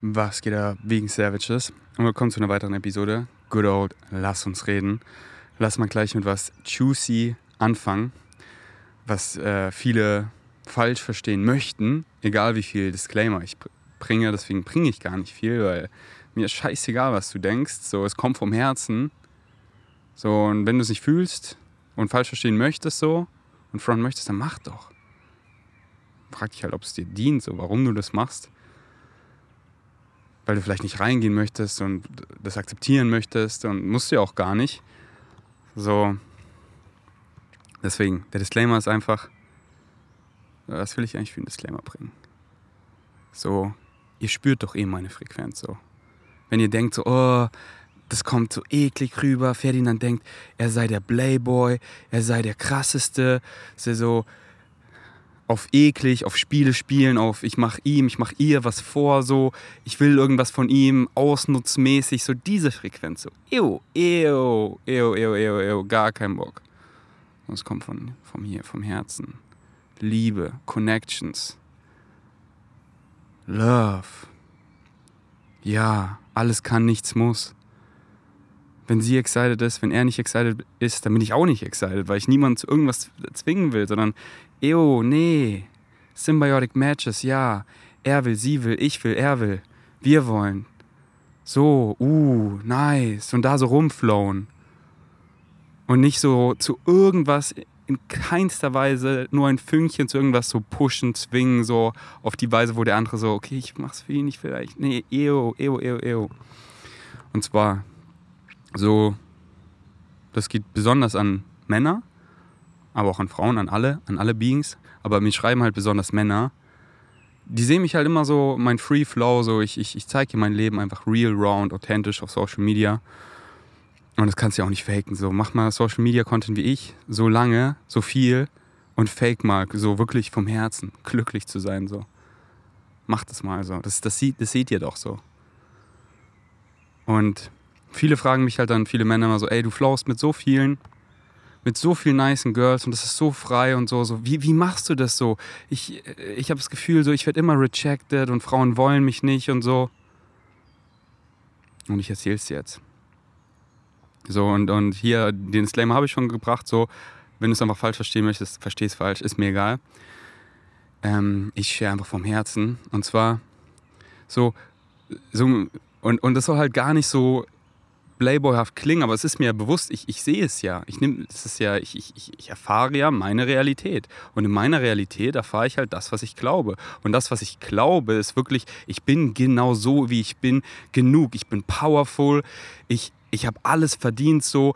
Was geht da wegen Savages? Und willkommen zu einer weiteren Episode. Good old, lass uns reden. Lass mal gleich mit was juicy anfangen, was äh, viele falsch verstehen möchten, egal wie viel Disclaimer ich bringe. Deswegen bringe ich gar nicht viel, weil mir ist scheißegal, was du denkst. So, es kommt vom Herzen. So, und wenn du es nicht fühlst und falsch verstehen möchtest, so und front möchtest, dann mach doch. Frag dich halt, ob es dir dient, so warum du das machst weil du vielleicht nicht reingehen möchtest und das akzeptieren möchtest und musst du ja auch gar nicht. So, deswegen, der Disclaimer ist einfach, was will ich eigentlich für einen Disclaimer bringen? So, ihr spürt doch eh meine Frequenz so. Wenn ihr denkt so, oh, das kommt so eklig rüber, Ferdinand denkt, er sei der Playboy, er sei der krasseste, ist so, auf eklig, auf Spiele spielen, auf ich mach ihm, ich mach ihr was vor, so ich will irgendwas von ihm, ausnutzmäßig, so diese Frequenz, so ew, ew, ew, ew, ew, ew, gar kein Bock. Es kommt von, vom hier, vom Herzen. Liebe, Connections, Love. Ja, alles kann, nichts muss. Wenn sie excited ist, wenn er nicht excited ist, dann bin ich auch nicht excited, weil ich niemanden zu irgendwas zwingen will, sondern Ew, nee. Symbiotic Matches, ja. Er will, sie will, ich will, er will. Wir wollen. So, uh, nice. Und da so rumflowen. Und nicht so zu irgendwas in keinster Weise nur ein Fünkchen zu irgendwas so pushen, zwingen, so auf die Weise, wo der andere so, okay, ich mach's für ihn nicht vielleicht. Nee, ew, ew, ew, ew. Und zwar so, das geht besonders an Männer, aber auch an Frauen, an alle, an alle Beings. Aber mir schreiben halt besonders Männer. Die sehen mich halt immer so, mein Free Flow, so ich, ich, ich zeige hier mein Leben einfach real, round, authentisch auf Social Media. Und das kannst du ja auch nicht faken. So, mach mal Social Media Content wie ich, so lange, so viel und fake mal, so wirklich vom Herzen, glücklich zu sein. So. Mach das mal so. Das, das, sieht, das seht ihr doch so. Und viele fragen mich halt dann, viele Männer immer so, ey, du flowst mit so vielen, mit so vielen nice Girls und das ist so frei und so. so. Wie, wie machst du das so? Ich, ich habe das Gefühl, so, ich werde immer rejected und Frauen wollen mich nicht und so. Und ich erzähle es jetzt. So, und, und hier, den Disclaimer habe ich schon gebracht, so, wenn du es einfach falsch verstehen möchtest, versteh es falsch, ist mir egal. Ähm, ich share einfach vom Herzen. Und zwar so, so und, und das soll halt gar nicht so playboyhaft klingen, aber es ist mir bewusst, ich, ich sehe es ja. Ich, nehm, es ist ja ich, ich, ich erfahre ja meine Realität. Und in meiner Realität erfahre ich halt das, was ich glaube. Und das, was ich glaube, ist wirklich, ich bin genau so, wie ich bin, genug. Ich bin powerful. Ich, ich habe alles verdient so.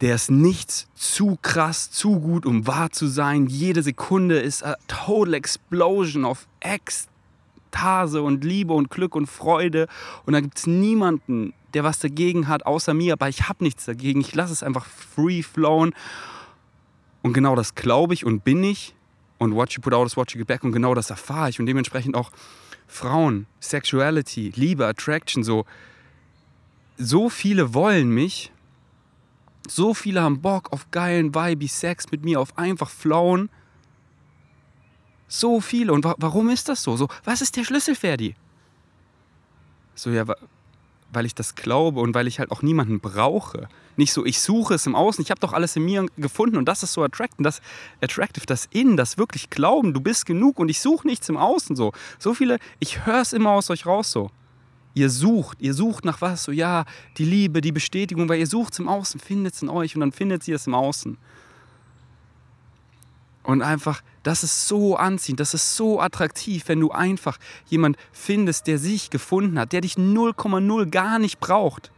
Der ist nichts zu krass, zu gut, um wahr zu sein. Jede Sekunde ist a total explosion of Ekstase und Liebe und Glück und Freude. Und da gibt es niemanden, der was dagegen hat, außer mir, aber ich habe nichts dagegen. Ich lasse es einfach free flown. Und genau das glaube ich und bin ich. Und what you put out is what you get back. Und genau das erfahre ich. Und dementsprechend auch Frauen, Sexuality, Liebe, Attraction, so. So viele wollen mich. So viele haben Bock auf geilen, vibey Sex mit mir, auf einfach flown. So viele. Und wa warum ist das so? so? Was ist der Schlüssel, Ferdi? So, ja, weil ich das glaube und weil ich halt auch niemanden brauche. Nicht so, ich suche es im Außen, ich habe doch alles in mir gefunden und das ist so attractive, das attractive, das Innen, das wirklich Glauben, du bist genug und ich suche nichts im Außen so. So viele, ich höre es immer aus euch raus so. Ihr sucht, ihr sucht nach was, so ja, die Liebe, die Bestätigung, weil ihr sucht es im Außen, findet es in euch und dann findet sie es im Außen. Und einfach, das ist so anziehend, das ist so attraktiv, wenn du einfach jemand findest, der sich gefunden hat, der dich 0,0 gar nicht braucht.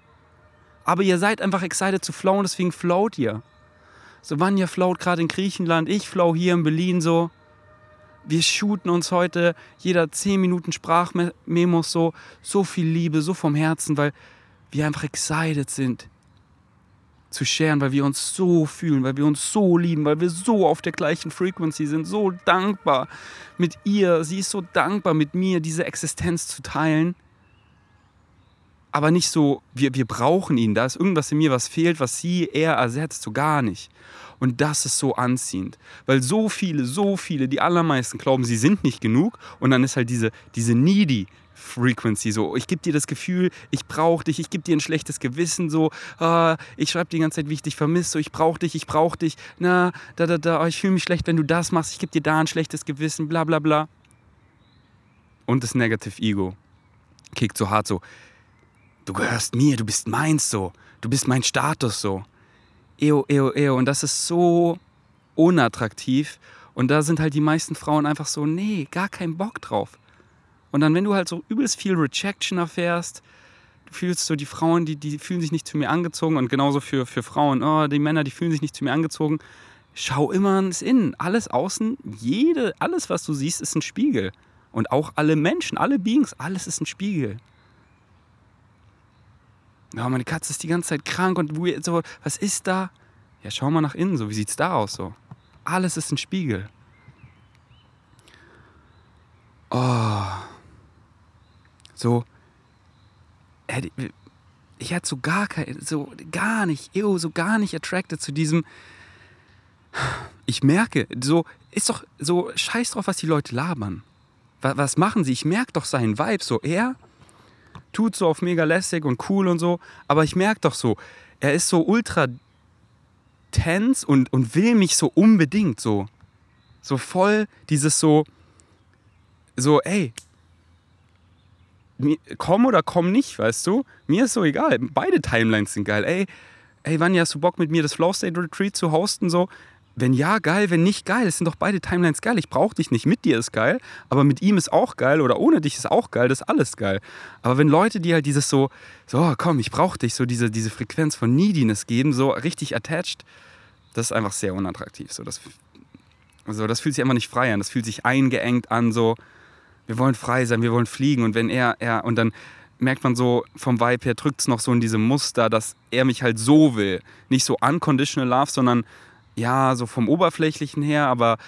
Aber ihr seid einfach excited zu flowen, deswegen float ihr. So, Vanya float gerade in Griechenland, ich flow hier in Berlin so. Wir shooten uns heute jeder 10 Minuten Sprachmemos so, so viel Liebe, so vom Herzen, weil wir einfach excited sind zu sharen, weil wir uns so fühlen, weil wir uns so lieben, weil wir so auf der gleichen Frequency sind, so dankbar mit ihr. Sie ist so dankbar mit mir, diese Existenz zu teilen. Aber nicht so, wir, wir brauchen ihn, da ist irgendwas in mir, was fehlt, was sie eher ersetzt, so gar nicht. Und das ist so anziehend, weil so viele, so viele, die allermeisten glauben, sie sind nicht genug und dann ist halt diese, diese needy Frequency. So, ich gebe dir das Gefühl, ich brauche dich, ich gebe dir ein schlechtes Gewissen. So, ah, ich schreibe die ganze Zeit, wie ich dich vermisse. So, ich brauche dich, ich brauche dich. Na, da, da, da, oh, ich fühle mich schlecht, wenn du das machst. Ich gebe dir da ein schlechtes Gewissen, bla, bla, bla. Und das Negative Ego kickt so hart so. Du gehörst mir, du bist meins so. Du bist mein Status so. Eo, eo, eo. Und das ist so unattraktiv. Und da sind halt die meisten Frauen einfach so, nee, gar keinen Bock drauf. Und dann, wenn du halt so übelst viel Rejection erfährst, du fühlst so, die Frauen, die, die fühlen sich nicht zu mir angezogen und genauso für, für Frauen, oh, die Männer, die fühlen sich nicht zu mir angezogen. Schau immer ins Innen. Alles außen, jede, alles, was du siehst, ist ein Spiegel. Und auch alle Menschen, alle Beings, alles ist ein Spiegel. Ja, meine Katze ist die ganze Zeit krank und so, was ist da? Ja, schau mal nach innen, so, wie sieht's da aus so? Alles ist ein Spiegel. Oh. So, ich hatte so gar kein, so gar nicht, ew, so gar nicht attracted zu diesem. Ich merke, so, ist doch so, scheiß drauf, was die Leute labern. Was, was machen sie? Ich merke doch seinen Vibe, so, er tut so auf mega lässig und cool und so, aber ich merke doch so, er ist so ultra tense und, und will mich so unbedingt so. So voll dieses so, so, ey, komm oder komm nicht, weißt du? Mir ist so egal. Beide Timelines sind geil. Ey, ey, Vanya, hast du Bock mit mir das Flow State Retreat zu hosten? So, wenn ja, geil, wenn nicht, geil. Es sind doch beide Timelines geil. Ich brauche dich nicht. Mit dir ist geil, aber mit ihm ist auch geil oder ohne dich ist auch geil. Das ist alles geil. Aber wenn Leute, die halt dieses so, so, komm, ich brauche dich, so diese, diese Frequenz von Neediness geben, so richtig attached, das ist einfach sehr unattraktiv. So, das, also das fühlt sich einfach nicht frei an. Das fühlt sich eingeengt an, so, wir wollen frei sein, wir wollen fliegen. Und wenn er, er, und dann merkt man so, vom Vibe her drückt es noch so in diesem Muster, dass er mich halt so will. Nicht so unconditional love, sondern ja, so vom Oberflächlichen her, aber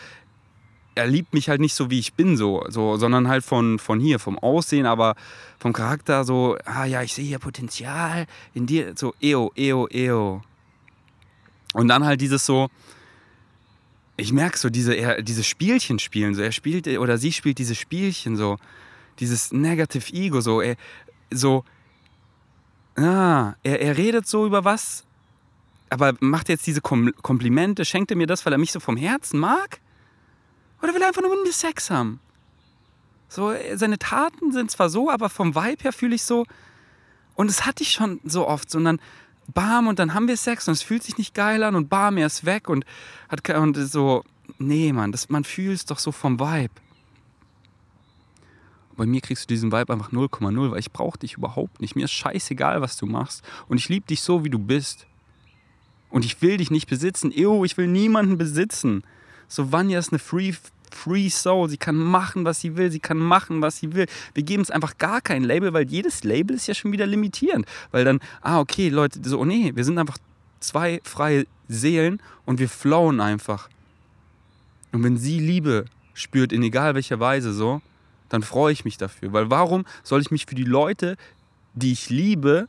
er liebt mich halt nicht so, wie ich bin, so, so sondern halt von, von hier, vom Aussehen, aber vom Charakter so, ah ja, ich sehe hier Potenzial in dir, so, eo, eo, eo. Und dann halt dieses so, ich merke so, diese, er, diese Spielchen spielen, so, er spielt oder sie spielt diese Spielchen, so, dieses Negative Ego, so, er, so, ah, er, er redet so über was, aber macht jetzt diese Kom Komplimente, schenkt er mir das, weil er mich so vom Herzen mag? Oder will er einfach nur mit mir Sex haben? So, seine Taten sind zwar so, aber vom Vibe her fühle ich so, und das hatte ich schon so oft, sondern bam, und dann haben wir Sex und es fühlt sich nicht geil an und bam, er ist weg und hat und so, nee, Mann, das, man fühlt es doch so vom Vibe. Bei mir kriegst du diesen Vibe einfach 0,0, weil ich brauche dich überhaupt nicht. Mir ist scheißegal, was du machst. Und ich liebe dich so, wie du bist. Und ich will dich nicht besitzen. Ew, ich will niemanden besitzen. So, Vanya ist eine Free Free Soul. Sie kann machen, was sie will. Sie kann machen, was sie will. Wir geben es einfach gar kein Label, weil jedes Label ist ja schon wieder limitierend. Weil dann, ah, okay, Leute, so, nee, wir sind einfach zwei freie Seelen und wir flowen einfach. Und wenn sie Liebe spürt, in egal welcher Weise so, dann freue ich mich dafür. Weil warum soll ich mich für die Leute, die ich liebe,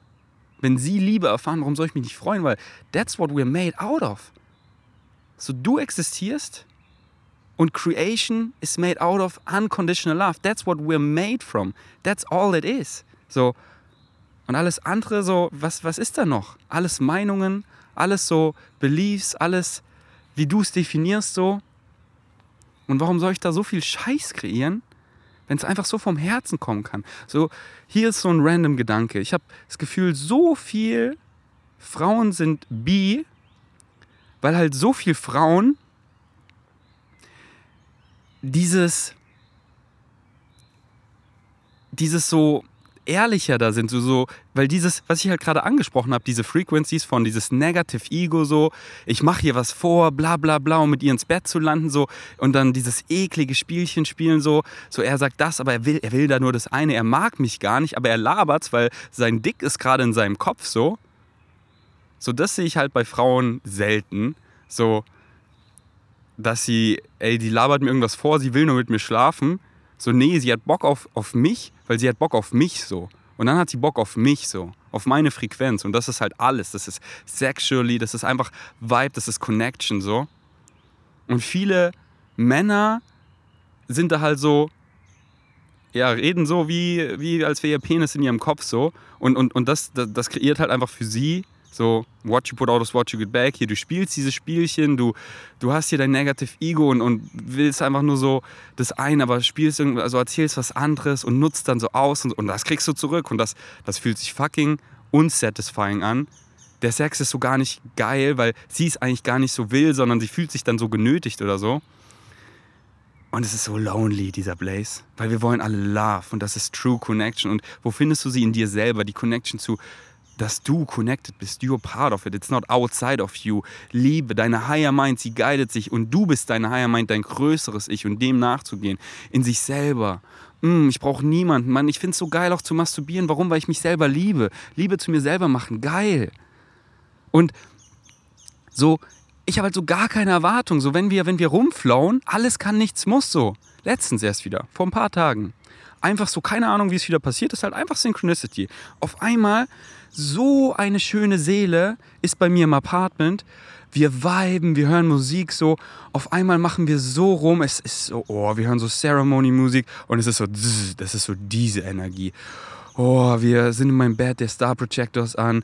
wenn sie Liebe erfahren, warum soll ich mich nicht freuen? Weil that's what we're made out of. So du existierst und Creation is made out of unconditional love. That's what we're made from. That's all it is. So. Und alles andere, so, was, was ist da noch? Alles Meinungen, alles so Beliefs, alles, wie du es definierst, so. Und warum soll ich da so viel Scheiß kreieren, wenn es einfach so vom Herzen kommen kann? So, hier ist so ein random Gedanke. Ich habe das Gefühl, so viel Frauen sind bi, weil halt so viel Frauen dieses, dieses so ehrlicher da sind, so, so weil dieses, was ich halt gerade angesprochen habe, diese Frequencies von dieses Negative Ego, so, ich mache hier was vor, bla bla bla, um mit ihr ins Bett zu landen, so, und dann dieses eklige Spielchen spielen, so, so, er sagt das, aber er will, er will da nur das eine, er mag mich gar nicht, aber er labert's, weil sein Dick ist gerade in seinem Kopf, so. So, das sehe ich halt bei Frauen selten, so, dass sie, ey, die labert mir irgendwas vor, sie will nur mit mir schlafen. So, nee, sie hat Bock auf, auf mich, weil sie hat Bock auf mich so. Und dann hat sie Bock auf mich so, auf meine Frequenz. Und das ist halt alles. Das ist sexually, das ist einfach Vibe, das ist Connection so. Und viele Männer sind da halt so, ja, reden so, wie, wie als wäre ihr Penis in ihrem Kopf so. Und, und, und das, das, das kreiert halt einfach für sie so, what you put out is what you get back. Hier, du spielst dieses Spielchen, du, du hast hier dein Negative Ego und, und willst einfach nur so das eine, aber spielst irgendwie, also erzählst was anderes und nutzt dann so aus und, und das kriegst du zurück. Und das, das fühlt sich fucking unsatisfying an. Der Sex ist so gar nicht geil, weil sie es eigentlich gar nicht so will, sondern sie fühlt sich dann so genötigt oder so. Und es ist so lonely, dieser Blaze, weil wir wollen alle Love und das ist True Connection. Und wo findest du sie in dir selber? Die Connection zu, dass du connected bist. You're part of it. It's not outside of you. Liebe, deine Higher Mind, sie guidet sich und du bist deine Higher Mind, dein größeres Ich und dem nachzugehen. In sich selber. Mm, ich brauche niemanden. Mann, ich finde es so geil auch zu masturbieren. Warum? Weil ich mich selber liebe. Liebe zu mir selber machen. Geil. Und so, ich habe halt so gar keine Erwartung. So, wenn wir, wenn wir rumflauen, alles kann, nichts muss so. Letztens erst wieder, vor ein paar Tagen. Einfach so, keine Ahnung, wie es wieder passiert ist, halt einfach Synchronicity. Auf einmal so eine schöne Seele ist bei mir im Apartment. Wir viben, wir hören Musik so. Auf einmal machen wir so rum. Es ist so, oh, wir hören so Ceremony-Musik und es ist so, das ist so diese Energie. Oh, wir sind in meinem Bett, der Star Projectors an.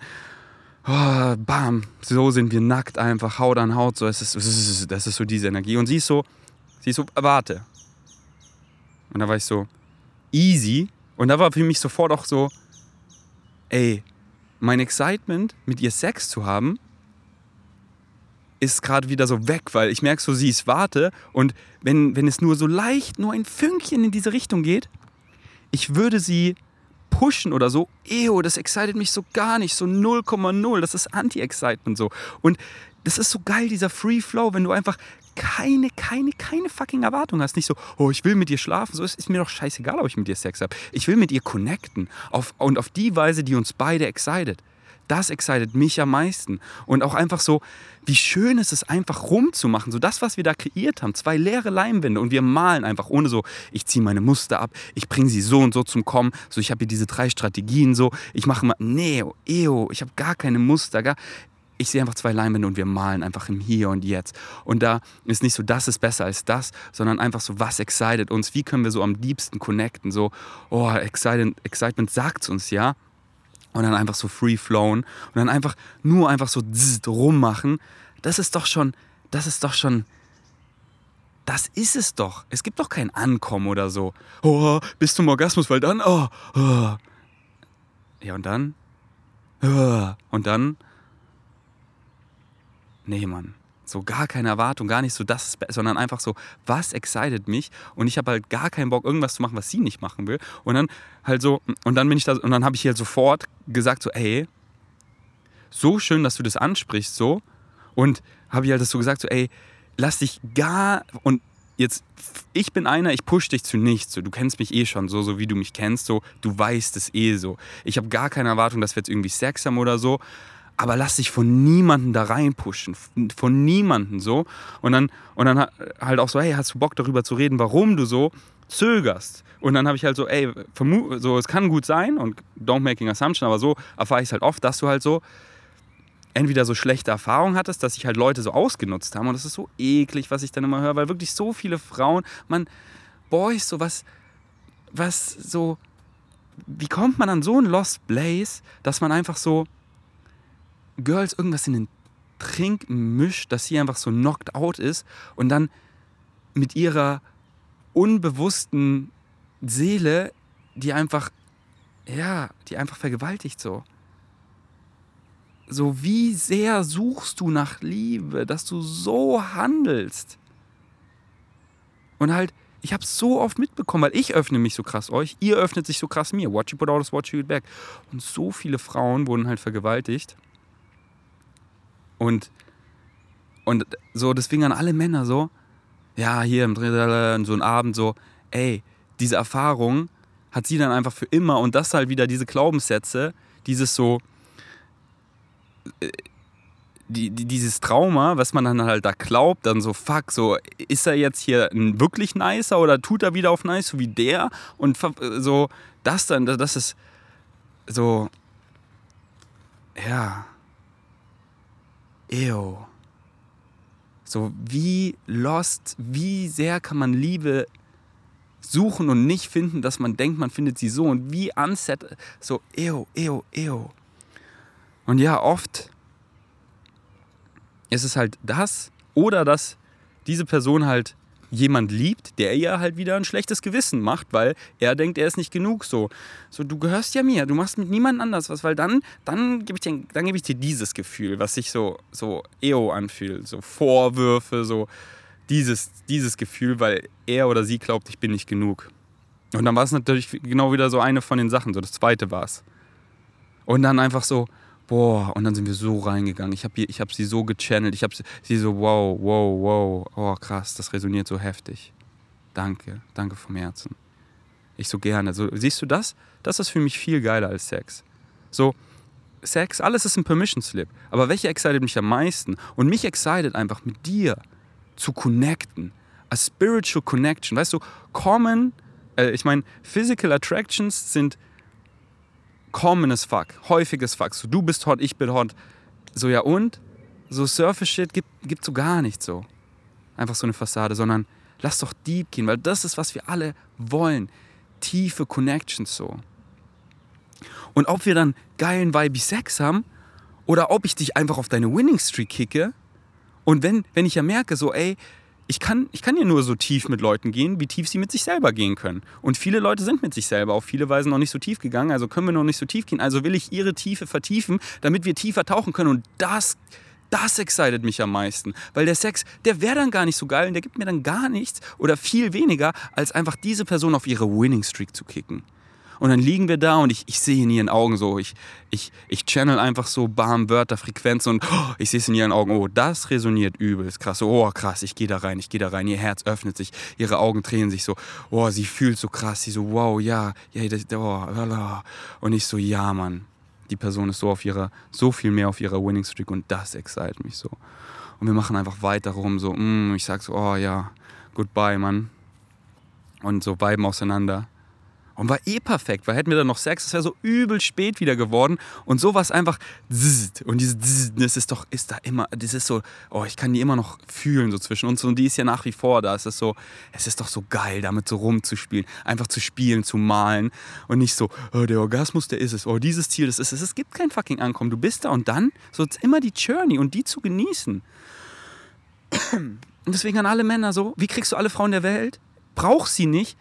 Oh, bam, so sind wir nackt einfach, Haut an Haut. So, es ist, das ist so diese Energie. Und sie ist so, sie ist so, warte. Und da war ich so, easy. Und da war für mich sofort auch so, ey, mein Excitement, mit ihr Sex zu haben, ist gerade wieder so weg, weil ich merke so, sie ist warte und wenn, wenn es nur so leicht, nur ein Fünkchen in diese Richtung geht, ich würde sie pushen oder so, ew, das excited mich so gar nicht, so 0,0, das ist Anti-Excitement so. Und das ist so geil, dieser Free Flow, wenn du einfach keine, keine, keine fucking Erwartung hast. Nicht so, oh, ich will mit dir schlafen. So ist, ist mir doch scheißegal, ob ich mit dir Sex habe. Ich will mit ihr connecten. Auf, und auf die Weise, die uns beide excited. Das excited mich am meisten. Und auch einfach so, wie schön ist es einfach rumzumachen. So das, was wir da kreiert haben. Zwei leere Leimwände und wir malen einfach ohne so, ich ziehe meine Muster ab, ich bringe sie so und so zum Kommen. So, ich habe hier diese drei Strategien so. Ich mache mal, nee, eo, ich habe gar keine Muster. Gar, ich sehe einfach zwei Leinwände und wir malen einfach im Hier und Jetzt. Und da ist nicht so, das ist besser als das, sondern einfach so, was excited uns? Wie können wir so am liebsten connecten? So, oh, Excitement, Excitement sagt uns, ja. Und dann einfach so free flown und dann einfach nur einfach so zzzt, rummachen. Das ist doch schon, das ist doch schon, das ist es doch. Es gibt doch kein Ankommen oder so. Oh, bis zum Orgasmus, weil dann, oh, oh. Ja, und dann? Oh, und dann nee, Mann. So gar keine Erwartung, gar nicht so das, sondern einfach so, was excited mich? Und ich habe halt gar keinen Bock, irgendwas zu machen, was sie nicht machen will. Und dann halt so, und dann bin ich da, und dann habe ich halt sofort gesagt, so, ey, so schön, dass du das ansprichst, so. Und habe ich halt das so gesagt, so, ey, lass dich gar, und jetzt, ich bin einer, ich push dich zu nichts. So, du kennst mich eh schon so, so wie du mich kennst, so, du weißt es eh so. Ich habe gar keine Erwartung, dass wir jetzt irgendwie Sex haben oder so aber lass dich von niemandem da reinpushen, von niemandem so. Und dann, und dann halt auch so, hey, hast du Bock darüber zu reden, warum du so zögerst? Und dann habe ich halt so, ey, so, es kann gut sein und don't making assumption, aber so erfahre ich es halt oft, dass du halt so entweder so schlechte Erfahrungen hattest, dass sich halt Leute so ausgenutzt haben und das ist so eklig, was ich dann immer höre, weil wirklich so viele Frauen, man, Boys, so was, was so, wie kommt man an so ein Lost Blaze, dass man einfach so Girls irgendwas in den Trink mischt, dass sie einfach so knocked out ist und dann mit ihrer unbewussten Seele, die einfach, ja, die einfach vergewaltigt so. So, wie sehr suchst du nach Liebe, dass du so handelst? Und halt, ich habe so oft mitbekommen, weil ich öffne mich so krass euch, ihr öffnet sich so krass mir. Watch you put out watch you get back. Und so viele Frauen wurden halt vergewaltigt. Und, und so, deswegen an alle Männer so, ja, hier im Dreh, so ein Abend so, ey, diese Erfahrung hat sie dann einfach für immer und das halt wieder diese Glaubenssätze, dieses so, äh, die, die, dieses Trauma, was man dann halt da glaubt, dann so, fuck, so, ist er jetzt hier ein wirklich nicer oder tut er wieder auf nice, so wie der? Und so, das dann, das ist so, ja, ew. So wie lost, wie sehr kann man Liebe suchen und nicht finden, dass man denkt, man findet sie so und wie unset, so ew, ew, ew. Und ja, oft ist es halt das oder dass diese Person halt jemand liebt, der ihr halt wieder ein schlechtes Gewissen macht, weil er denkt, er ist nicht genug so. So, du gehörst ja mir, du machst mit niemand anders was, weil dann, dann gebe ich, dir, geb ich dir dieses Gefühl, was sich so, so EO anfühlt, so Vorwürfe, so dieses, dieses Gefühl, weil er oder sie glaubt, ich bin nicht genug. Und dann war es natürlich genau wieder so eine von den Sachen, so das zweite war es. Und dann einfach so, boah, und dann sind wir so reingegangen. Ich habe hab sie so gechannelt. Ich habe sie so, wow, wow, wow, oh krass, das resoniert so heftig. Danke, danke vom Herzen. Ich so gerne. So, siehst du das? Das ist für mich viel geiler als Sex. So, Sex, alles ist ein Permission Slip. Aber welche excited mich am meisten? Und mich excited einfach mit dir zu connecten. A spiritual connection. Weißt du, common, äh, ich meine, physical attractions sind common as fuck, häufiges Fuck. So, du bist hot, ich bin hot. So, ja und? So Surface-Shit gibt, gibt so gar nicht so. Einfach so eine Fassade, sondern lass doch deep gehen, weil das ist, was wir alle wollen. Tiefe Connections so. Und ob wir dann geilen Vibe Sex haben oder ob ich dich einfach auf deine Winning Streak kicke und wenn, wenn ich ja merke, so, ey, ich kann, ich kann ja nur so tief mit Leuten gehen, wie tief sie mit sich selber gehen können. Und viele Leute sind mit sich selber auf viele Weisen noch nicht so tief gegangen, also können wir noch nicht so tief gehen. Also will ich ihre Tiefe vertiefen, damit wir tiefer tauchen können. Und das, das excited mich am meisten. Weil der Sex, der wäre dann gar nicht so geil und der gibt mir dann gar nichts oder viel weniger, als einfach diese Person auf ihre Winning Streak zu kicken. Und dann liegen wir da und ich, ich sehe in ihren Augen so, ich, ich, ich channel einfach so Bam, Wörter, Frequenz und oh, ich sehe es in ihren Augen, oh, das resoniert übelst krass. Oh, krass, ich gehe da rein, ich gehe da rein. Ihr Herz öffnet sich, ihre Augen drehen sich so, oh, sie fühlt so krass, sie so, wow, ja, ja, das, oh, und ich so, ja, Mann. Die Person ist so auf ihrer, so viel mehr auf ihrer Winning Streak und das excite mich so. Und wir machen einfach weiter rum, so, mm, ich sag so, oh ja, goodbye, Mann. Und so viben auseinander. Und war eh perfekt, weil hätten wir dann noch Sex, das wäre so übel spät wieder geworden. Und sowas einfach. Und dieses das ist doch, ist da immer, das ist so, oh, ich kann die immer noch fühlen so zwischen uns. Und die ist ja nach wie vor da. Es ist so, es ist doch so geil, damit so rumzuspielen. Einfach zu spielen, zu malen. Und nicht so, oh, der Orgasmus, der ist es. Oh, dieses Ziel, das ist es. Es gibt kein fucking Ankommen. Du bist da und dann so immer die Journey und die zu genießen. Und deswegen an alle Männer so, wie kriegst du alle Frauen der Welt? Brauch sie nicht,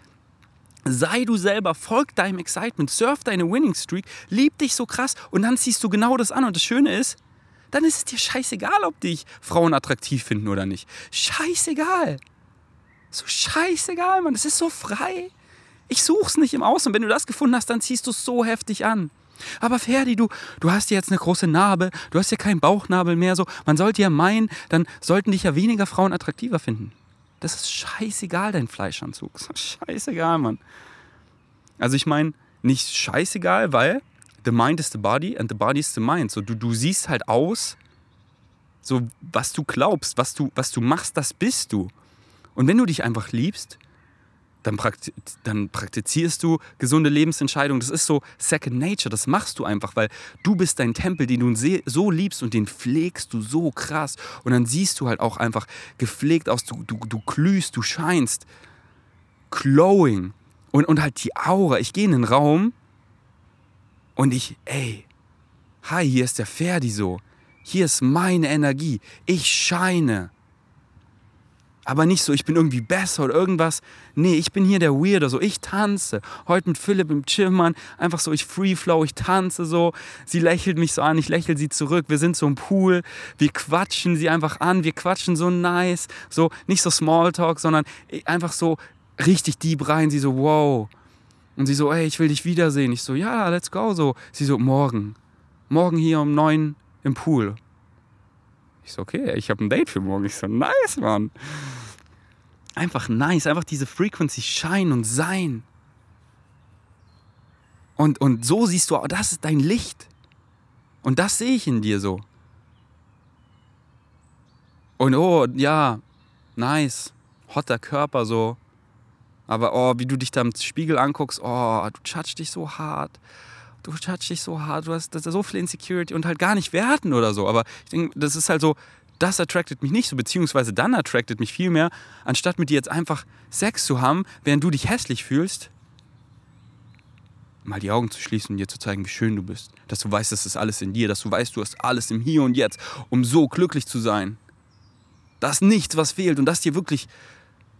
Sei du selber, folg deinem Excitement, surf deine Winning Streak, lieb dich so krass und dann ziehst du genau das an. Und das Schöne ist, dann ist es dir scheißegal, ob dich Frauen attraktiv finden oder nicht. Scheißegal. So scheißegal, Mann. Es ist so frei. Ich such's nicht im Außen. Wenn du das gefunden hast, dann ziehst du es so heftig an. Aber Ferdi, du, du hast ja jetzt eine große Narbe, du hast ja keinen Bauchnabel mehr. So, man sollte ja meinen, dann sollten dich ja weniger Frauen attraktiver finden. Das ist scheißegal, dein Fleischanzug. Scheißegal, Mann. Also ich meine, nicht scheißegal, weil the mind is the body and the body is the mind. So, du, du siehst halt aus, so was du glaubst, was du, was du machst, das bist du. Und wenn du dich einfach liebst, dann, praktiz dann praktizierst du gesunde Lebensentscheidungen. Das ist so Second Nature, das machst du einfach, weil du bist dein Tempel, den du so liebst und den pflegst du so krass. Und dann siehst du halt auch einfach gepflegt aus, du, du, du glühst, du scheinst. Glowing. Und, und halt die Aura. Ich gehe in den Raum und ich, ey, hi, hier ist der Ferdi so. Hier ist meine Energie. Ich scheine. Aber nicht so, ich bin irgendwie besser oder irgendwas. Nee, ich bin hier der Weirder, so ich tanze. Heute mit Philipp im Chillmann, einfach so, ich free flow, ich tanze so. Sie lächelt mich so an, ich lächle sie zurück. Wir sind so im Pool, wir quatschen sie einfach an, wir quatschen so nice. So, nicht so Smalltalk, sondern einfach so richtig deep rein. Sie so, wow. Und sie so, ey, ich will dich wiedersehen. Ich so, ja, let's go. So, sie so, morgen. Morgen hier um neun im Pool. Ich so, okay, ich habe ein Date für morgen. Ich so, nice, Mann. Einfach nice, einfach diese Frequency scheinen und sein. Und, und so siehst du, das ist dein Licht. Und das sehe ich in dir so. Und oh, ja, nice, hotter Körper so. Aber oh, wie du dich da im Spiegel anguckst, oh, du touchst dich so hart du touchst dich so hart, du hast so viel Insecurity und halt gar nicht werten oder so. Aber ich denke, das ist halt so, das attracted mich nicht so, beziehungsweise dann attracted mich viel mehr, anstatt mit dir jetzt einfach Sex zu haben, während du dich hässlich fühlst, mal die Augen zu schließen und dir zu zeigen, wie schön du bist. Dass du weißt, das ist alles in dir, dass du weißt, du hast alles im Hier und Jetzt, um so glücklich zu sein. Da ist nichts, was fehlt und das dir wirklich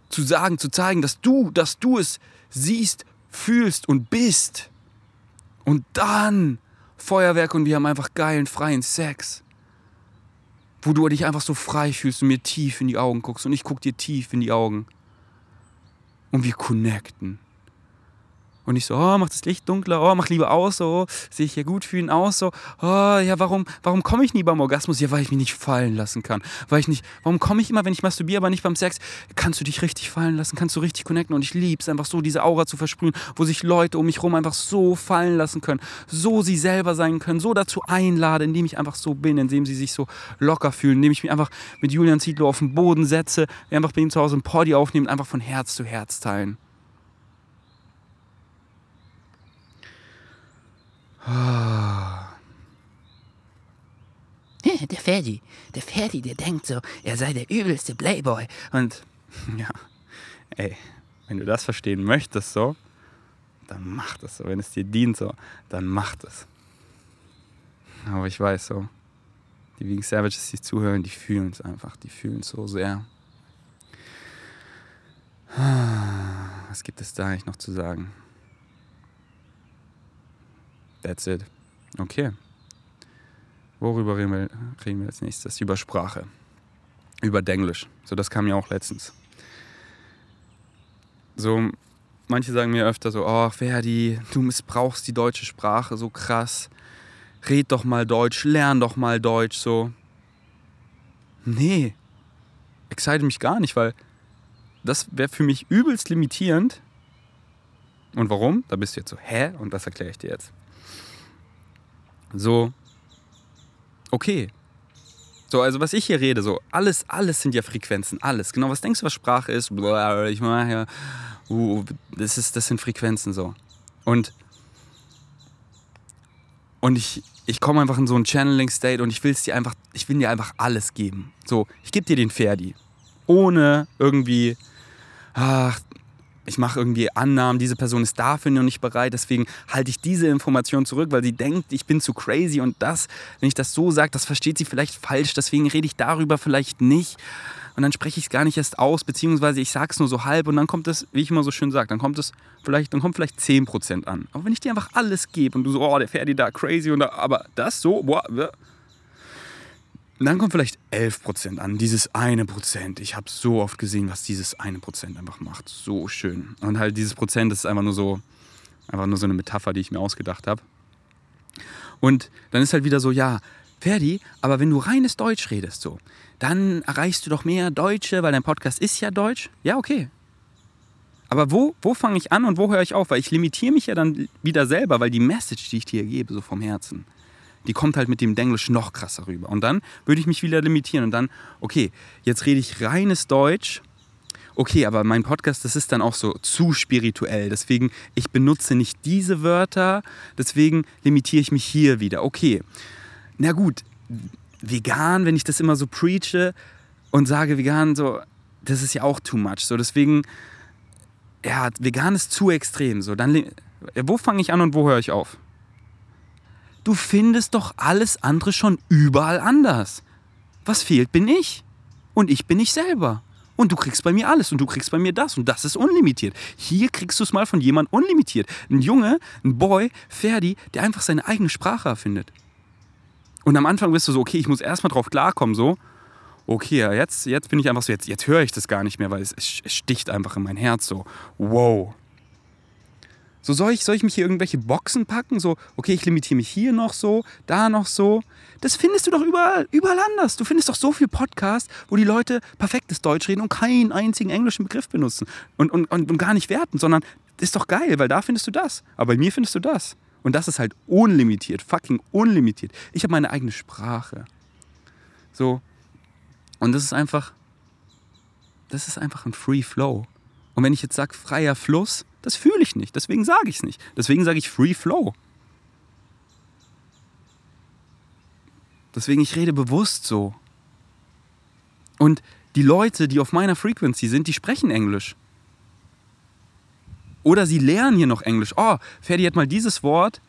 zu sagen, zu zeigen, dass du, dass du es siehst, fühlst und bist. Und dann Feuerwerk und wir haben einfach geilen, freien Sex. Wo du dich einfach so frei fühlst und mir tief in die Augen guckst und ich guck dir tief in die Augen. Und wir connecten. Und ich so, oh, mach das Licht dunkler, oh, mach lieber aus, so, sehe ich ja gut für ihn aus, so, oh, ja, warum, warum komme ich nie beim Orgasmus? Ja, weil ich mich nicht fallen lassen kann. Weil ich nicht, warum komme ich immer, wenn ich masturbiere, aber nicht beim Sex? Kannst du dich richtig fallen lassen, kannst du richtig connecten und ich liebe es einfach so, diese Aura zu versprühen, wo sich Leute um mich herum einfach so fallen lassen können, so sie selber sein können, so dazu einlade, indem ich einfach so bin, indem sie sich so locker fühlen, indem ich mich einfach mit Julian Zietlow auf den Boden setze, einfach bei ihm zu Hause ein Poddy aufnehmen einfach von Herz zu Herz teilen. Der Ferdi, der Ferdi, der denkt so, er sei der übelste Playboy. Und ja, ey, wenn du das verstehen möchtest so, dann mach das so. Wenn es dir dient so, dann mach das. Aber ich weiß so, die Vegan Savages, die zuhören, die fühlen es einfach. Die fühlen es so sehr. Was gibt es da eigentlich noch zu sagen? That's it. Okay. Worüber reden wir, reden wir als nächstes? Über Sprache. Über Denglisch. So, das kam ja auch letztens. So, manche sagen mir öfter so, oh Ferdi, du missbrauchst die deutsche Sprache so krass. Red doch mal Deutsch, lern doch mal Deutsch, so. Nee, excite mich gar nicht, weil das wäre für mich übelst limitierend. Und warum? Da bist du jetzt so, hä? Und das erkläre ich dir jetzt so, okay. So, also was ich hier rede, so, alles, alles sind ja Frequenzen, alles. Genau, was denkst du, was Sprache ist? Ich mache ja, uh, das, ist, das sind Frequenzen so. Und, und ich, ich komme einfach in so ein Channeling-State und ich will dir einfach, ich will dir einfach alles geben. So, ich gebe dir den Ferdi. Ohne irgendwie, ach, ich mache irgendwie Annahmen, diese Person ist dafür noch nicht bereit, deswegen halte ich diese Information zurück, weil sie denkt, ich bin zu crazy und das, wenn ich das so sage, das versteht sie vielleicht falsch, deswegen rede ich darüber vielleicht nicht und dann spreche ich es gar nicht erst aus, beziehungsweise ich sage es nur so halb und dann kommt es, wie ich immer so schön sage, dann kommt es vielleicht, dann kommt vielleicht 10% an. Aber wenn ich dir einfach alles gebe und du so, oh, der fährt die da crazy und da, aber das so, boah, und dann kommt vielleicht 11% an, dieses eine Prozent. Ich habe so oft gesehen, was dieses eine Prozent einfach macht. So schön. Und halt dieses Prozent, das ist einfach nur so, einfach nur so eine Metapher, die ich mir ausgedacht habe. Und dann ist halt wieder so, ja, Ferdi, aber wenn du reines Deutsch redest, so, dann erreichst du doch mehr Deutsche, weil dein Podcast ist ja Deutsch. Ja, okay. Aber wo, wo fange ich an und wo höre ich auf? Weil ich limitiere mich ja dann wieder selber, weil die Message, die ich dir gebe, so vom Herzen, die kommt halt mit dem Denglisch noch krasser rüber. Und dann würde ich mich wieder limitieren und dann, okay, jetzt rede ich reines Deutsch. Okay, aber mein Podcast, das ist dann auch so zu spirituell. Deswegen, ich benutze nicht diese Wörter. Deswegen limitiere ich mich hier wieder. Okay, na gut, vegan, wenn ich das immer so preache und sage vegan, so, das ist ja auch too much. So, deswegen, ja, vegan ist zu extrem. So, dann, wo fange ich an und wo höre ich auf? Du findest doch alles andere schon überall anders. Was fehlt, bin ich. Und ich bin ich selber. Und du kriegst bei mir alles und du kriegst bei mir das und das ist unlimitiert. Hier kriegst du es mal von jemandem unlimitiert. Ein Junge, ein Boy, Ferdi, der einfach seine eigene Sprache erfindet. Und am Anfang bist du so, okay, ich muss erstmal drauf klarkommen, so. Okay, jetzt, jetzt bin ich einfach so, jetzt, jetzt höre ich das gar nicht mehr, weil es, es sticht einfach in mein Herz so. Wow, so, soll ich, soll ich mich hier irgendwelche Boxen packen? So, okay, ich limitiere mich hier noch so, da noch so. Das findest du doch überall, überall anders. Du findest doch so viel Podcasts, wo die Leute perfektes Deutsch reden und keinen einzigen englischen Begriff benutzen und, und, und, und gar nicht werten, sondern ist doch geil, weil da findest du das. Aber bei mir findest du das. Und das ist halt unlimitiert, fucking unlimitiert. Ich habe meine eigene Sprache. So. Und das ist einfach, das ist einfach ein Free Flow. Und wenn ich jetzt sage freier Fluss, das fühle ich nicht. Deswegen sage ich es nicht. Deswegen sage ich Free Flow. Deswegen, ich rede bewusst so. Und die Leute, die auf meiner Frequency sind, die sprechen Englisch. Oder sie lernen hier noch Englisch. Oh, Ferdi hat mal dieses Wort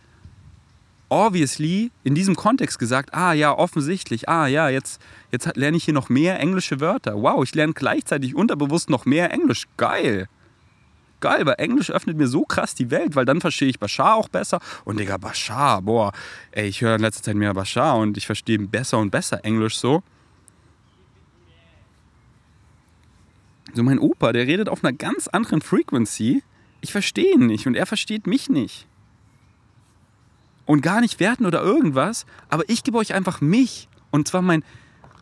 obviously in diesem Kontext gesagt, ah ja, offensichtlich, ah ja, jetzt, jetzt lerne ich hier noch mehr englische Wörter. Wow, ich lerne gleichzeitig unterbewusst noch mehr Englisch. Geil. Geil, weil Englisch öffnet mir so krass die Welt, weil dann verstehe ich Bashar auch besser. Und Digga, Bashar, boah, ey, ich höre in letzter Zeit mehr Bashar und ich verstehe besser und besser Englisch so. So mein Opa, der redet auf einer ganz anderen Frequency. Ich verstehe ihn nicht und er versteht mich nicht und gar nicht werten oder irgendwas, aber ich gebe euch einfach mich und zwar mein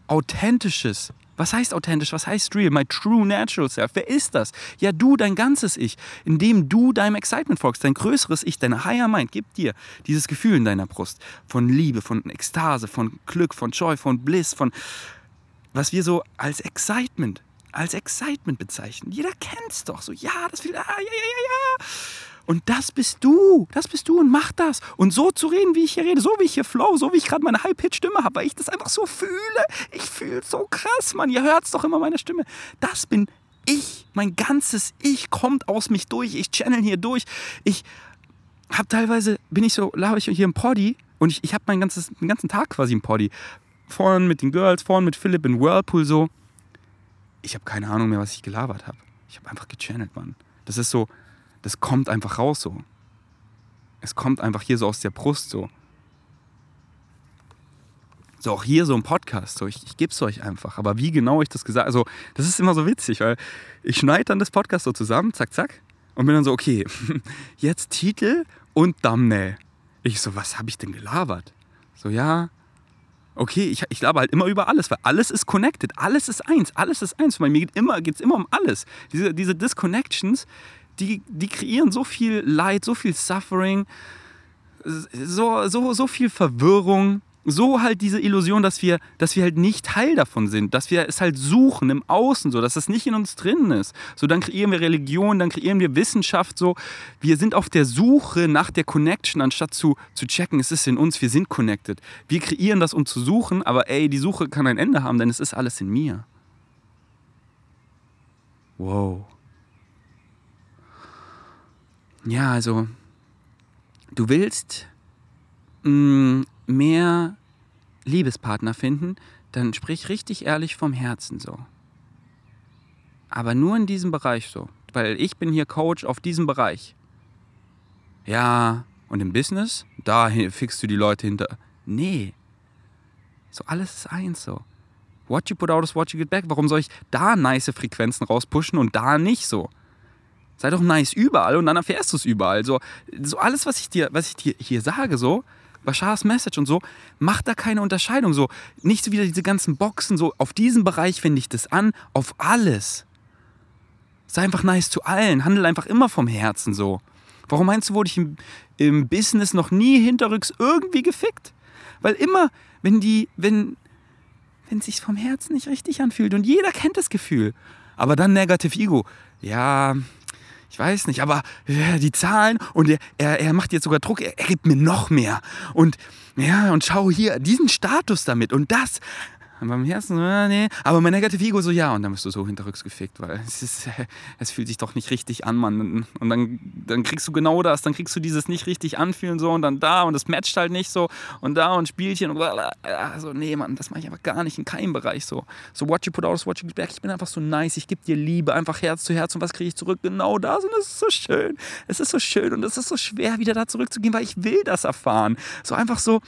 authentisches. Was heißt authentisch? Was heißt real? My true natural self. Wer ist das? Ja, du, dein ganzes Ich, indem du deinem Excitement folgst, dein größeres Ich, deine Higher Mind gibt dir dieses Gefühl in deiner Brust von Liebe, von Ekstase, von Glück, von Joy, von Bliss, von was wir so als Excitement, als Excitement bezeichnen. Jeder kennt es doch so. Ja, das will, ah, ja, ja, ja, ja. Und das bist du. Das bist du und mach das. Und so zu reden, wie ich hier rede, so wie ich hier flow, so wie ich gerade meine High-Pitch-Stimme habe, weil ich das einfach so fühle. Ich fühle so krass, Mann. Ihr hört es doch immer, meine Stimme. Das bin ich. Mein ganzes Ich kommt aus mich durch. Ich channel hier durch. Ich habe teilweise, bin ich so, laber ich hier im Poddy und ich, ich habe meinen den ganzen Tag quasi im Poddy. Vorne mit den Girls, vorne mit Philipp in Whirlpool so. Ich habe keine Ahnung mehr, was ich gelabert habe. Ich habe einfach gechannelt, Mann. Das ist so, das kommt einfach raus so. Es kommt einfach hier so aus der Brust so. So auch hier so ein Podcast, so ich, ich gebe es euch einfach. Aber wie genau ich das gesagt habe, also das ist immer so witzig, weil ich schneide dann das Podcast so zusammen, zack, zack, und bin dann so, okay, jetzt Titel und Thumbnail. Ich so, was habe ich denn gelabert? So, ja, okay, ich, ich laber halt immer über alles, weil alles ist connected, alles ist eins, alles ist eins. Bei mir geht es immer, immer um alles. Diese, diese Disconnections, die, die kreieren so viel Leid, so viel Suffering, so, so, so viel Verwirrung, so halt diese Illusion, dass wir, dass wir halt nicht Teil davon sind, dass wir es halt suchen im Außen, so, dass es nicht in uns drin ist. So, dann kreieren wir Religion, dann kreieren wir Wissenschaft, so. Wir sind auf der Suche nach der Connection, anstatt zu, zu checken, es ist in uns, wir sind connected. Wir kreieren das, um zu suchen, aber ey, die Suche kann ein Ende haben, denn es ist alles in mir. Wow. Ja, also du willst mh, mm, mehr Liebespartner finden, dann sprich richtig ehrlich vom Herzen so. Aber nur in diesem Bereich so. Weil ich bin hier Coach auf diesem Bereich. Ja, und im Business, da fixst du die Leute hinter. Nee. So alles ist eins so. What you put out is what you get back. Warum soll ich da nice Frequenzen rauspushen und da nicht so? Sei doch nice überall und dann erfährst du es überall. So, so alles, was ich dir, was ich dir hier sage, so, Bashars Message und so, macht da keine Unterscheidung. So, nicht so wieder diese ganzen Boxen, so, auf diesem Bereich wende ich das an, auf alles. Sei einfach nice zu allen, handel einfach immer vom Herzen so. Warum meinst du, wurde ich im, im Business noch nie hinterrücks irgendwie gefickt? Weil immer, wenn die, wenn, wenn es sich vom Herzen nicht richtig anfühlt und jeder kennt das Gefühl. Aber dann Negative Ego. Ja, ich weiß nicht, aber äh, die Zahlen und er, er, macht jetzt sogar Druck, er, er gibt mir noch mehr. Und ja, und schau hier, diesen Status damit und das. Und beim Herzen so, ja, nee. Aber mein Negative Ego so, ja. Und dann bist du so hinterrücks gefickt, weil es, ist, es fühlt sich doch nicht richtig an, Mann. Und dann, dann kriegst du genau das, dann kriegst du dieses nicht richtig anfühlen so und dann da und das matcht halt nicht so und da und Spielchen und so, nee, Mann, das mache ich einfach gar nicht in keinem Bereich so. So, what you put out is what you get back. Ich bin einfach so nice, ich gebe dir Liebe, einfach Herz zu Herz und was kriege ich zurück? Genau das und es ist so schön. Es ist so schön und es ist so schwer, wieder da zurückzugehen, weil ich will das erfahren. So einfach so,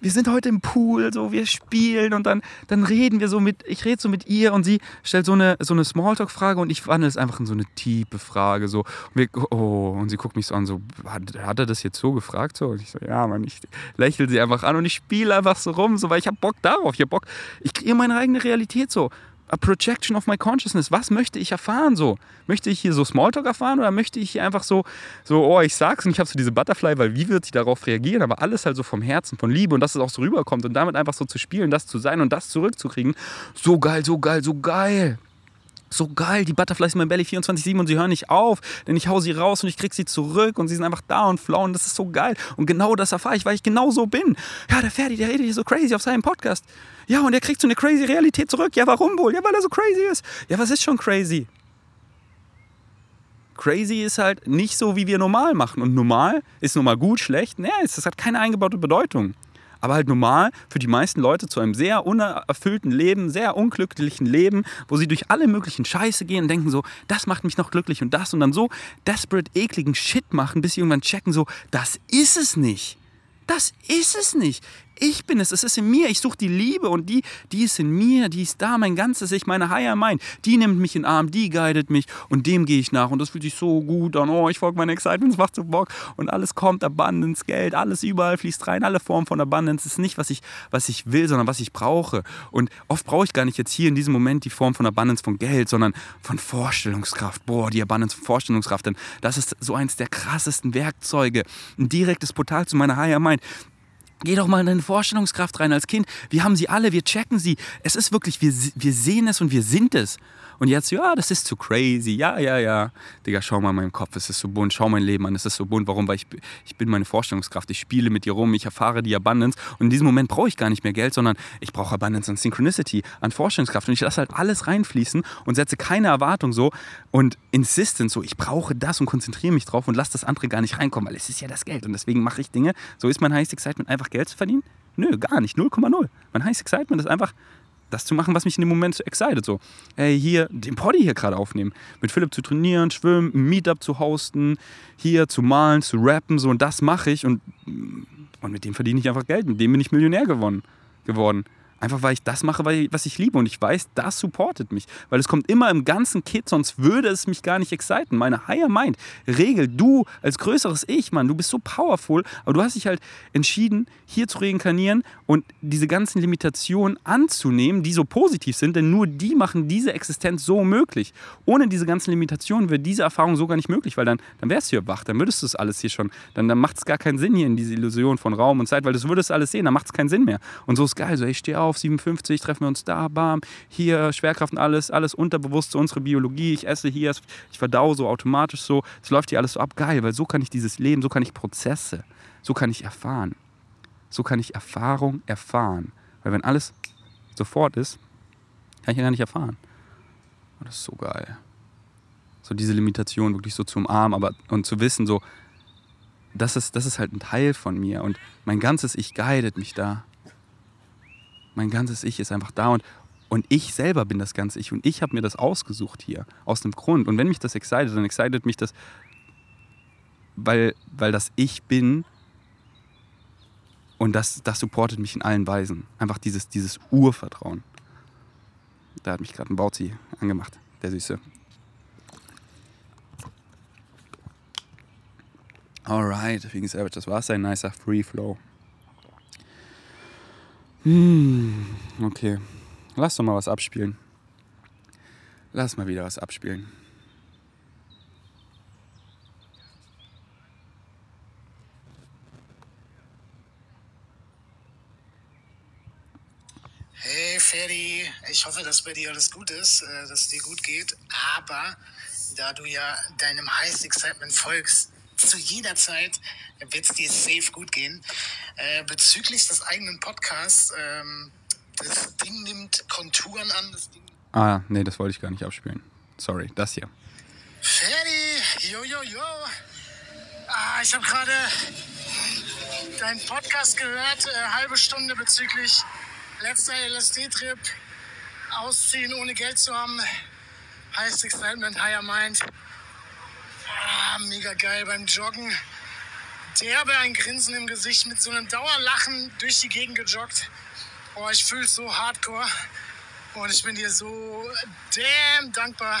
wir sind heute im Pool, so wir spielen und dann, dann reden wir so mit, ich rede so mit ihr und sie stellt so eine, so eine Smalltalk-Frage und ich wandle es einfach in so eine tiefe Frage. So. Und, wir, oh, und sie guckt mich so an, so, hat, hat er das jetzt so gefragt? So? Und ich so, ja, Mann, ich lächle sie einfach an und ich spiele einfach so rum, so, weil ich habe Bock darauf, ich habe Bock, ich kreiere meine eigene Realität so a projection of my consciousness. Was möchte ich erfahren so? Möchte ich hier so Smalltalk erfahren oder möchte ich hier einfach so, so oh, ich sag's und ich habe so diese Butterfly, weil wie wird sie darauf reagieren? Aber alles halt so vom Herzen, von Liebe und dass es auch so rüberkommt und damit einfach so zu spielen, das zu sein und das zurückzukriegen. So geil, so geil, so geil. So geil, die Butterflies in meinem Belly 24-7 und sie hören nicht auf, denn ich hau sie raus und ich krieg sie zurück und sie sind einfach da und flown, das ist so geil. Und genau das erfahre ich, weil ich genau so bin. Ja, der Ferdi, der redet hier so crazy auf seinem Podcast. Ja, und er kriegt so eine crazy Realität zurück. Ja, warum wohl? Ja, weil er so crazy ist. Ja, was ist schon crazy? Crazy ist halt nicht so, wie wir normal machen. Und normal ist normal gut, schlecht. Nee, das hat keine eingebaute Bedeutung. Aber halt normal für die meisten Leute zu einem sehr unerfüllten Leben, sehr unglücklichen Leben, wo sie durch alle möglichen Scheiße gehen und denken so, das macht mich noch glücklich und das und dann so desperate, ekligen Shit machen, bis sie irgendwann checken so, das ist es nicht. Das ist es nicht. Ich bin es, es ist in mir. Ich suche die Liebe und die, die ist in mir, die ist da, mein ganzes Ich, meine Higher Mind. Die nimmt mich in den Arm, die guidet mich und dem gehe ich nach und das fühlt sich so gut an. Oh, ich folge meinem Excitement, es macht so Bock und alles kommt, Abundance, Geld, alles überall fließt rein, alle Formen von Abundance. Ist nicht, was ich, was ich will, sondern was ich brauche. Und oft brauche ich gar nicht jetzt hier in diesem Moment die Form von Abundance von Geld, sondern von Vorstellungskraft. Boah, die Abundance von Vorstellungskraft, denn das ist so eins der krassesten Werkzeuge. Ein direktes Portal zu meiner Higher Mind. Geh doch mal in deine Vorstellungskraft rein als Kind. Wir haben sie alle, wir checken sie. Es ist wirklich, wir, wir sehen es und wir sind es. Und jetzt, ja, das ist zu crazy. Ja, ja, ja. Digga, schau mal in meinem Kopf, es ist so bunt. Schau mein Leben an, es ist so bunt. Warum? Weil ich, ich bin meine Vorstellungskraft. Ich spiele mit dir rum, ich erfahre die Abundance. Und in diesem Moment brauche ich gar nicht mehr Geld, sondern ich brauche Abundance an Synchronicity, an Vorstellungskraft. Und ich lasse halt alles reinfließen und setze keine Erwartung so und Insistence so, ich brauche das und konzentriere mich drauf und lasse das andere gar nicht reinkommen, weil es ist ja das Geld. Und deswegen mache ich Dinge. So ist mein Highest Excitement einfach Geld zu verdienen? Nö, gar nicht. 0,0. Mein Highest Excitement ist einfach das zu machen, was mich in dem Moment so excited. So, ey, hier den Poddy hier gerade aufnehmen, mit Philipp zu trainieren, schwimmen, ein Meetup zu hosten, hier zu malen, zu rappen, so und das mache ich und, und mit dem verdiene ich einfach Geld. Mit dem bin ich Millionär gewonnen, geworden. Einfach weil ich das mache, was ich liebe und ich weiß, das supportet mich. Weil es kommt immer im ganzen Kit, sonst würde es mich gar nicht exciten. Meine Higher Mind regelt, du als größeres Ich, Mann, du bist so powerful, aber du hast dich halt entschieden, hier zu reinkarnieren und diese ganzen Limitationen anzunehmen, die so positiv sind, denn nur die machen diese Existenz so möglich. Ohne diese ganzen Limitationen wäre diese Erfahrung so gar nicht möglich, weil dann, dann wärst du hier wach, dann würdest du es alles hier schon, dann, dann macht es gar keinen Sinn hier in diese Illusion von Raum und Zeit, weil du würdest alles sehen, dann macht es keinen Sinn mehr. Und so ist geil, so ich stehe auf, auf, 57, treffen wir uns da, bam, hier Schwerkraft und alles, alles unterbewusst, so unsere Biologie, ich esse hier, ich verdau so automatisch so, es läuft hier alles so ab, geil, weil so kann ich dieses Leben, so kann ich Prozesse, so kann ich erfahren. So kann ich Erfahrung erfahren. Weil wenn alles sofort ist, kann ich ja gar nicht erfahren. Und das ist so geil. So diese Limitation wirklich so zu umarmen aber, und zu wissen, so, das ist, das ist halt ein Teil von mir und mein ganzes Ich guidet mich da. Mein ganzes Ich ist einfach da und, und ich selber bin das ganze Ich und ich habe mir das ausgesucht hier, aus dem Grund. Und wenn mich das excited, dann excited mich das, weil, weil das Ich bin und das, das supportet mich in allen Weisen. Einfach dieses, dieses Urvertrauen. Da hat mich gerade ein Bauzi angemacht, der Süße. Alright, wegen Savage, das war ein nicer Free Flow. Hm, okay. Lass doch mal was abspielen. Lass mal wieder was abspielen. Hey Ferdi, ich hoffe, dass bei dir alles gut ist, äh, dass es dir gut geht. Aber da du ja deinem Highest Excitement folgst, zu jeder Zeit wird es dir safe gut gehen. Äh, bezüglich des eigenen Podcasts, ähm, das Ding nimmt Konturen an. Das Ding ah, nee, das wollte ich gar nicht abspielen. Sorry, das hier. Ferdi, yo, yo, yo. Ah, ich habe gerade deinen Podcast gehört, äh, halbe Stunde bezüglich letzter LSD-Trip, ausziehen ohne Geld zu haben, heißt Excitement, Higher Mind. Ah, mega geil beim Joggen. Derbe ein Grinsen im Gesicht mit so einem Dauerlachen durch die Gegend gejoggt. Boah, ich fühle so hardcore. Und ich bin dir so damn dankbar.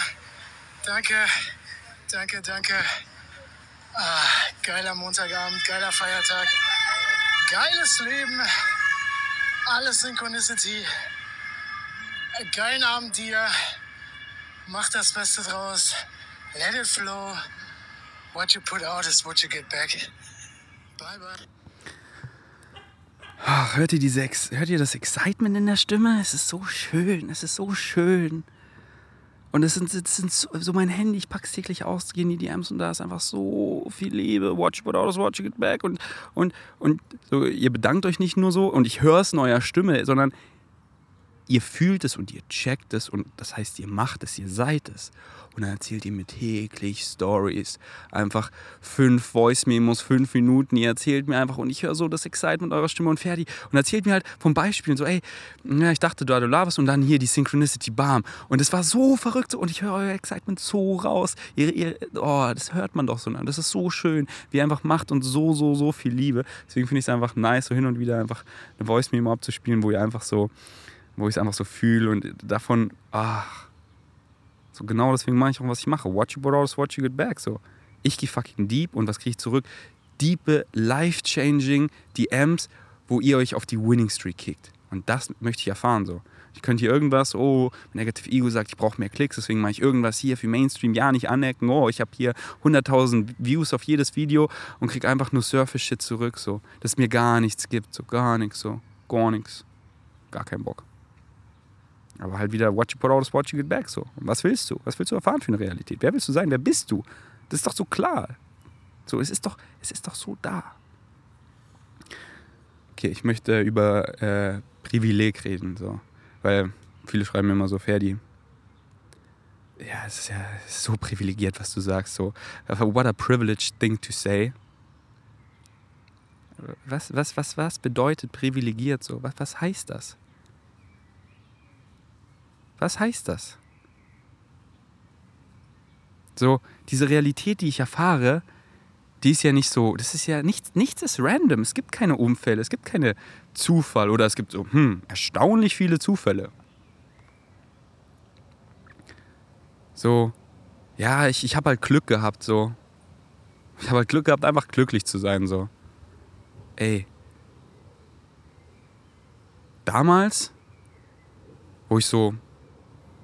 Danke, danke, danke. Ah, geiler Montagabend, geiler Feiertag. Geiles Leben. Alles Synchronicity. Geilen Abend dir. Mach das Beste draus. Let it flow. What you put out is what you get back. Bye bye. Ach, hört ihr die Sex, hört ihr das Excitement in der Stimme? Es ist so schön, es ist so schön. Und es sind, das sind so, so mein Handy, ich pack's täglich aus, gehen die DMs und da ist einfach so viel Liebe. Watch but out, watch it back. Und, und, und so, ihr bedankt euch nicht nur so und ich höre es in eurer Stimme, sondern ihr fühlt es und ihr checkt es und das heißt, ihr macht es, ihr seid es. Und dann erzählt ihr mir täglich Stories. Einfach fünf Voice-Memos, fünf Minuten. Ihr erzählt mir einfach und ich höre so das Excitement eurer Stimme und fertig. Und erzählt mir halt von Beispielen so, ey, ja, ich dachte, du Lavis und dann hier die Synchronicity, bam. Und es war so verrückt und ich höre euer Excitement so raus. Ihr, ihr, oh, das hört man doch so. Das ist so schön, wie ihr einfach macht und so, so, so viel Liebe. Deswegen finde ich es einfach nice, so hin und wieder einfach eine Voice-Memo abzuspielen, wo ihr einfach so wo ich es einfach so fühle und davon, ach, so genau deswegen mache ich auch, was ich mache. Watch you out, watch you get back. So, ich gehe fucking deep und was kriege ich zurück? Diepe, life-changing DMs, wo ihr euch auf die Winning Streak kickt. Und das möchte ich erfahren so. Ich könnte hier irgendwas, oh, Negative Ego sagt, ich brauche mehr Klicks, deswegen mache ich irgendwas hier für Mainstream, ja, nicht anecken, oh, ich habe hier 100.000 Views auf jedes Video und kriege einfach nur Surface-Shit zurück, so. Dass es mir gar nichts gibt, so, gar nichts, so, gar nichts. Gar keinen Bock. Aber halt wieder, what you put out is what you get back. So. Was willst du? Was willst du erfahren für eine Realität? Wer willst du sein? Wer bist du? Das ist doch so klar. So, es ist doch, es ist doch so da. Okay, ich möchte über äh, Privileg reden, so. Weil viele schreiben mir immer so, Ferdi, ja, es ist ja so privilegiert, was du sagst. So, what a privileged thing to say. Was, was, was, was bedeutet privilegiert so? Was, was heißt das? Was heißt das? So, diese Realität, die ich erfahre, die ist ja nicht so, das ist ja nichts, nichts ist random. Es gibt keine Umfälle, es gibt keine Zufall oder es gibt so, hm, erstaunlich viele Zufälle. So, ja, ich, ich habe halt Glück gehabt, so. Ich habe halt Glück gehabt, einfach glücklich zu sein, so. Ey. Damals, wo ich so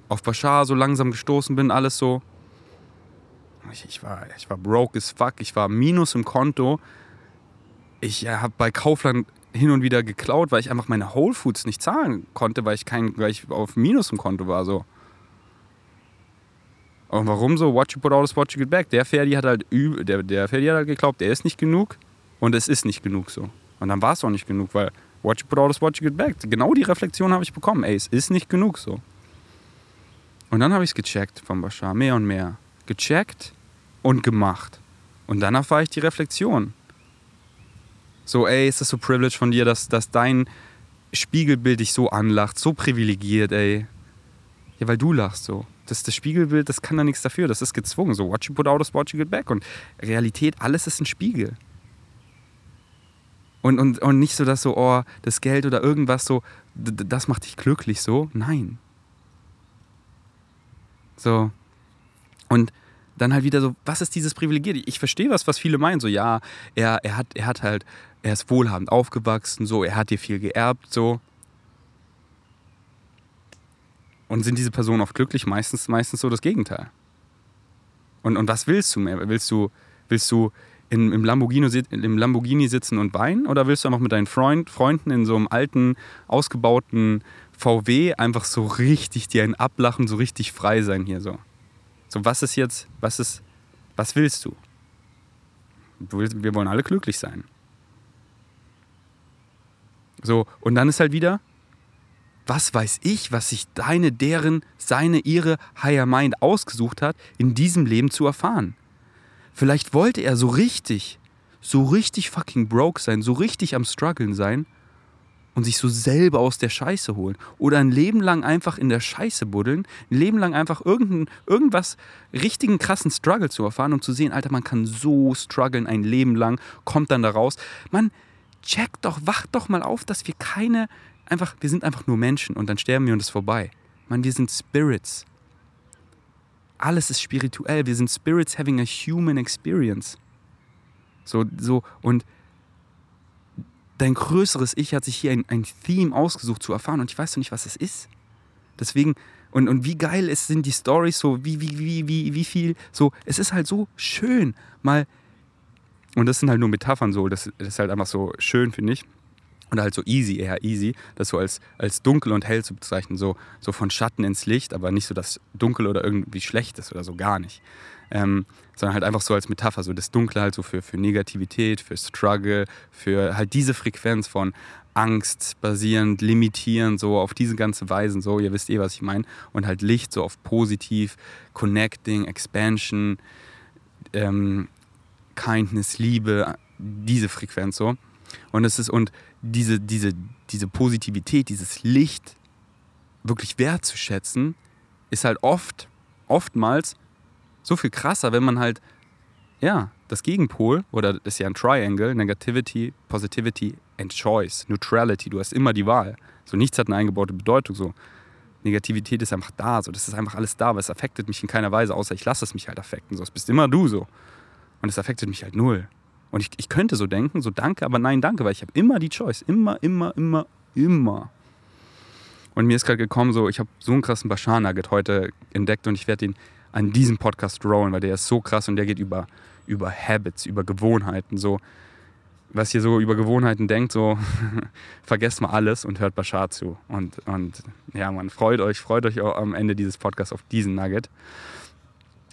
auf Bashar so langsam gestoßen bin, alles so. Ich, ich, war, ich war broke as fuck, ich war minus im Konto. Ich ja, habe bei Kaufland hin und wieder geklaut, weil ich einfach meine Whole Foods nicht zahlen konnte, weil ich, kein, weil ich auf Minus im Konto war. So. Und warum so? What you put out is what you get back. Der Ferdi hat halt, der, der Ferdi hat halt geglaubt, der ist nicht genug und es ist nicht genug so. Und dann war es auch nicht genug, weil what you put out is what you get back. Genau die Reflexion habe ich bekommen. Ey, es ist nicht genug so. Und dann habe ich es gecheckt von Bashar, mehr und mehr. Gecheckt und gemacht. Und dann erfahre ich die Reflexion. So, ey, ist das so privileged von dir, dass, dass dein Spiegelbild dich so anlacht, so privilegiert, ey. Ja, weil du lachst so. Das, das Spiegelbild, das kann da nichts dafür, das ist gezwungen. So, what you put out is what you get back. Und Realität, alles ist ein Spiegel. Und, und, und nicht so, dass so, oh, das Geld oder irgendwas so, das macht dich glücklich so. Nein. So. Und dann halt wieder so, was ist dieses Privilegiert? Ich verstehe was, was viele meinen. So, ja, er, er, hat, er hat halt, er ist wohlhabend aufgewachsen, so, er hat dir viel geerbt, so. Und sind diese Personen oft glücklich? Meistens, meistens so das Gegenteil. Und, und was willst du mehr? Willst du, willst du in, im, Lamborghini, im Lamborghini sitzen und weinen? Oder willst du einfach mit deinen Freund, Freunden in so einem alten, ausgebauten VW einfach so richtig dir ein Ablachen, so richtig frei sein hier so. So, was ist jetzt, was ist, was willst du? Wir wollen alle glücklich sein. So, und dann ist halt wieder, was weiß ich, was sich deine, deren, seine, ihre Higher Mind ausgesucht hat, in diesem Leben zu erfahren. Vielleicht wollte er so richtig, so richtig fucking broke sein, so richtig am struggeln sein und sich so selber aus der Scheiße holen. Oder ein Leben lang einfach in der Scheiße buddeln, ein Leben lang einfach irgendein, irgendwas richtigen krassen Struggle zu erfahren, um zu sehen, Alter, man kann so strugglen ein Leben lang, kommt dann da raus. Man, check doch, wacht doch mal auf, dass wir keine, einfach, wir sind einfach nur Menschen und dann sterben wir und es ist vorbei. Man, wir sind Spirits. Alles ist spirituell. Wir sind Spirits having a human experience. So, so, und dein größeres Ich hat sich hier ein, ein Theme ausgesucht zu erfahren und ich weiß noch nicht, was es ist. Deswegen, und, und wie geil es sind die Stories, so wie, wie, wie, wie, wie viel, so, es ist halt so schön, mal, und das sind halt nur Metaphern so, das, das ist halt einfach so schön, finde ich. oder halt so easy, eher easy, das so als, als dunkel und hell zu bezeichnen, so, so von Schatten ins Licht, aber nicht so das Dunkel oder irgendwie schlecht ist oder so, gar nicht. Ähm, sondern halt einfach so als Metapher, so das Dunkle halt so für, für Negativität, für Struggle, für halt diese Frequenz von Angst basierend, limitierend, so auf diese ganze Weisen, so, ihr wisst eh, was ich meine. Und halt Licht so auf positiv, Connecting, Expansion, ähm, Kindness, Liebe, diese Frequenz so. Und es ist, und diese, diese, diese Positivität, dieses Licht wirklich wertzuschätzen, ist halt oft, oftmals so viel krasser, wenn man halt, ja, das Gegenpol, oder das ist ja ein Triangle, Negativity, Positivity and Choice, Neutrality, du hast immer die Wahl. So nichts hat eine eingebaute Bedeutung, so. Negativität ist einfach da, so das ist einfach alles da, aber es affektet mich in keiner Weise, außer ich lasse es mich halt affekten. So, es bist immer du so. Und es affektet mich halt null. Und ich, ich könnte so denken, so danke, aber nein, danke, weil ich habe immer die Choice. Immer, immer, immer, immer. Und mir ist gerade gekommen, so, ich habe so einen krassen Bashar Nugget heute entdeckt und ich werde ihn an diesem Podcast rollen, weil der ist so krass und der geht über, über Habits, über Gewohnheiten. So, was ihr so über Gewohnheiten denkt, so vergesst mal alles und hört Bashar zu. Und, und ja, man freut euch, freut euch auch am Ende dieses Podcasts auf diesen Nugget.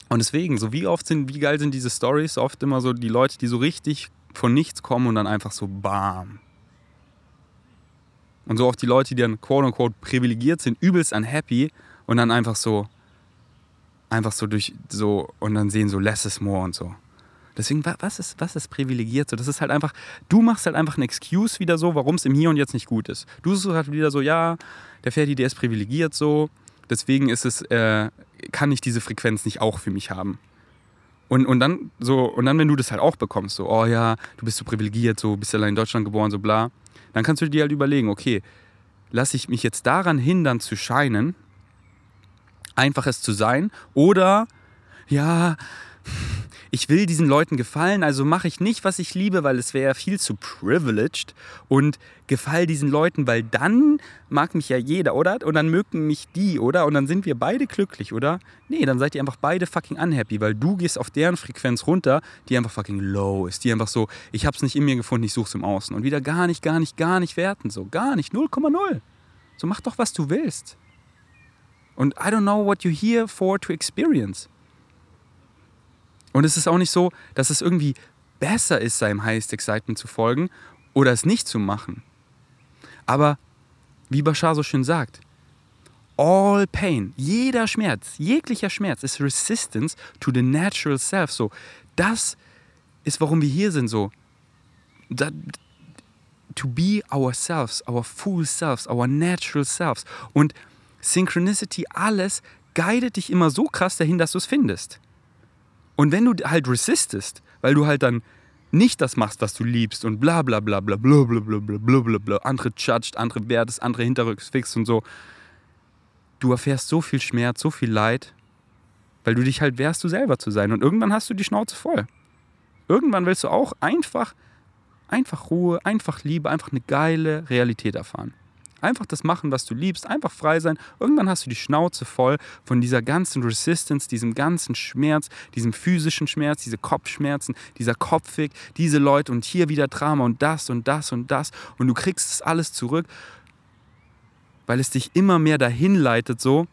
Und deswegen, so wie oft sind, wie geil sind diese Stories? Oft immer so die Leute, die so richtig von nichts kommen und dann einfach so bam. Und so oft die Leute, die dann quote unquote privilegiert sind, übelst unhappy und dann einfach so, einfach so durch, so, und dann sehen so less is more und so. Deswegen, was ist, was ist privilegiert? So, das ist halt einfach, du machst halt einfach eine Excuse wieder so, warum es im Hier und Jetzt nicht gut ist. Du suchst halt wieder so, ja, der Ferdi, der ist privilegiert so, deswegen ist es, äh, kann ich diese Frequenz nicht auch für mich haben. Und, und dann so, und dann, wenn du das halt auch bekommst, so, oh ja, du bist so privilegiert, so, bist allein in Deutschland geboren, so bla, dann kannst du dir halt überlegen, okay, lasse ich mich jetzt daran hindern zu scheinen, einfach es zu sein, oder ja, ich will diesen Leuten gefallen, also mache ich nicht, was ich liebe, weil es wäre viel zu privileged und gefall diesen Leuten, weil dann mag mich ja jeder, oder? Und dann mögen mich die, oder? Und dann sind wir beide glücklich, oder? Nee, dann seid ihr einfach beide fucking unhappy, weil du gehst auf deren Frequenz runter, die einfach fucking low ist, die einfach so, ich hab's nicht in mir gefunden, ich such's im Außen und wieder gar nicht, gar nicht, gar nicht werten, so gar nicht, 0,0. So mach doch, was du willst. Und I don't know what you're here for to experience. Und es ist auch nicht so, dass es irgendwie besser ist, seinem Highest Excitement zu folgen oder es nicht zu machen. Aber wie Bashar so schön sagt, all pain, jeder Schmerz, jeglicher Schmerz ist Resistance to the natural self. So, das ist, warum wir hier sind. So, that, to be ourselves, our full selves, our natural selves. Und Synchronicity, alles guidet dich immer so krass dahin, dass du es findest. Und wenn du halt resistest, weil du halt dann nicht das machst, was du liebst und bla bla bla bla bla bla bla bla bla bla bla, andere judged, andere wertest, andere hinterrücks fix und so, du erfährst so viel Schmerz, so viel Leid, weil du dich halt wehrst, du selber zu sein. Und irgendwann hast du die Schnauze voll. Irgendwann willst du auch einfach, einfach Ruhe, einfach Liebe, einfach eine geile Realität erfahren. Einfach das machen, was du liebst, einfach frei sein. Irgendwann hast du die Schnauze voll von dieser ganzen Resistance, diesem ganzen Schmerz, diesem physischen Schmerz, diese Kopfschmerzen, dieser Kopfweg, diese Leute und hier wieder Drama und das und das und das. Und du kriegst es alles zurück, weil es dich immer mehr dahin leitet, so,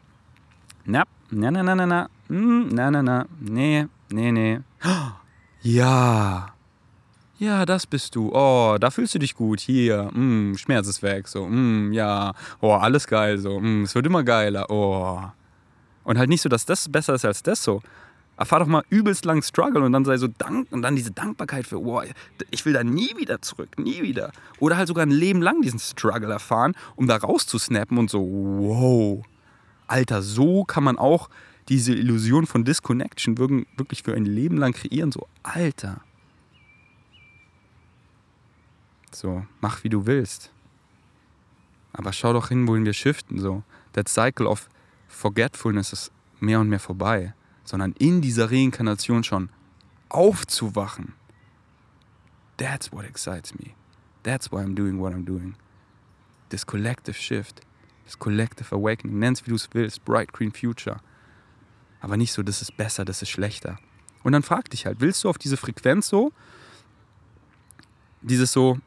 na, na, na, na, na, na, hm, na, na, na, nee, nee, nee. Ja, ja, das bist du. Oh, da fühlst du dich gut. Hier, mm, Schmerz ist weg. So, mm, ja, oh, alles geil. So, mm, es wird immer geiler. Oh. Und halt nicht so, dass das besser ist als das so. Erfahr doch mal übelst lang Struggle und dann sei so Dank und dann diese Dankbarkeit für, oh, ich will da nie wieder zurück, nie wieder. Oder halt sogar ein Leben lang diesen Struggle erfahren, um da rauszusnappen und so, wow. Alter, so kann man auch diese Illusion von Disconnection wirklich für ein Leben lang kreieren. So, Alter. So, mach wie du willst. Aber schau doch hin, wohin wir shiften. So, that cycle of forgetfulness ist mehr und mehr vorbei, sondern in dieser Reinkarnation schon aufzuwachen. That's what excites me. That's why I'm doing what I'm doing. This collective shift, this collective awakening, nenn's wie du es willst, bright green future. Aber nicht so, das ist besser, das ist schlechter. Und dann frag dich halt, willst du auf diese Frequenz so, dieses so,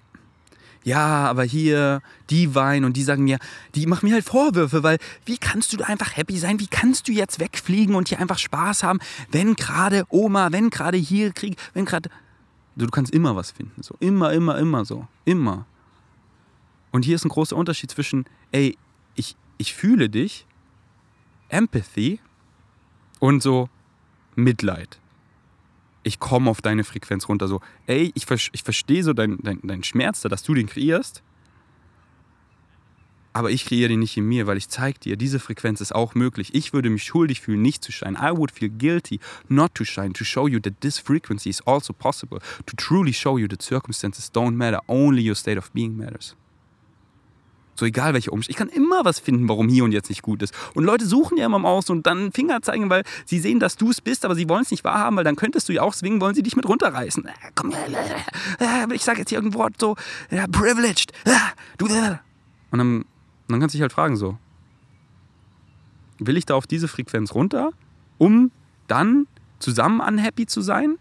ja, aber hier, die weinen und die sagen mir, die machen mir halt Vorwürfe, weil wie kannst du einfach happy sein? Wie kannst du jetzt wegfliegen und hier einfach Spaß haben, wenn gerade Oma, wenn gerade hier Krieg, wenn gerade. Du kannst immer was finden. So. Immer, immer, immer so. Immer. Und hier ist ein großer Unterschied zwischen, ey, ich, ich fühle dich, Empathy und so Mitleid ich komme auf deine Frequenz runter. So, ey, ich, ich verstehe so deinen dein, dein Schmerz da, dass du den kreierst. Aber ich kreiere den nicht in mir, weil ich zeige dir, diese Frequenz ist auch möglich. Ich würde mich schuldig fühlen, nicht zu shine. I would feel guilty not to shine, to show you that this frequency is also possible, to truly show you that circumstances don't matter, only your state of being matters. So egal welche Umstände. Ich kann immer was finden, warum hier und jetzt nicht gut ist. Und Leute suchen ja immer im Aus und dann Finger zeigen, weil sie sehen, dass du es bist, aber sie wollen es nicht wahrhaben, weil dann könntest du ja auch swingen, wollen sie dich mit runterreißen. Äh, komm, äh, ich sage jetzt hier irgendein Wort so, ja, privileged. Und dann, dann kannst du dich halt fragen so, will ich da auf diese Frequenz runter, um dann zusammen unhappy zu sein?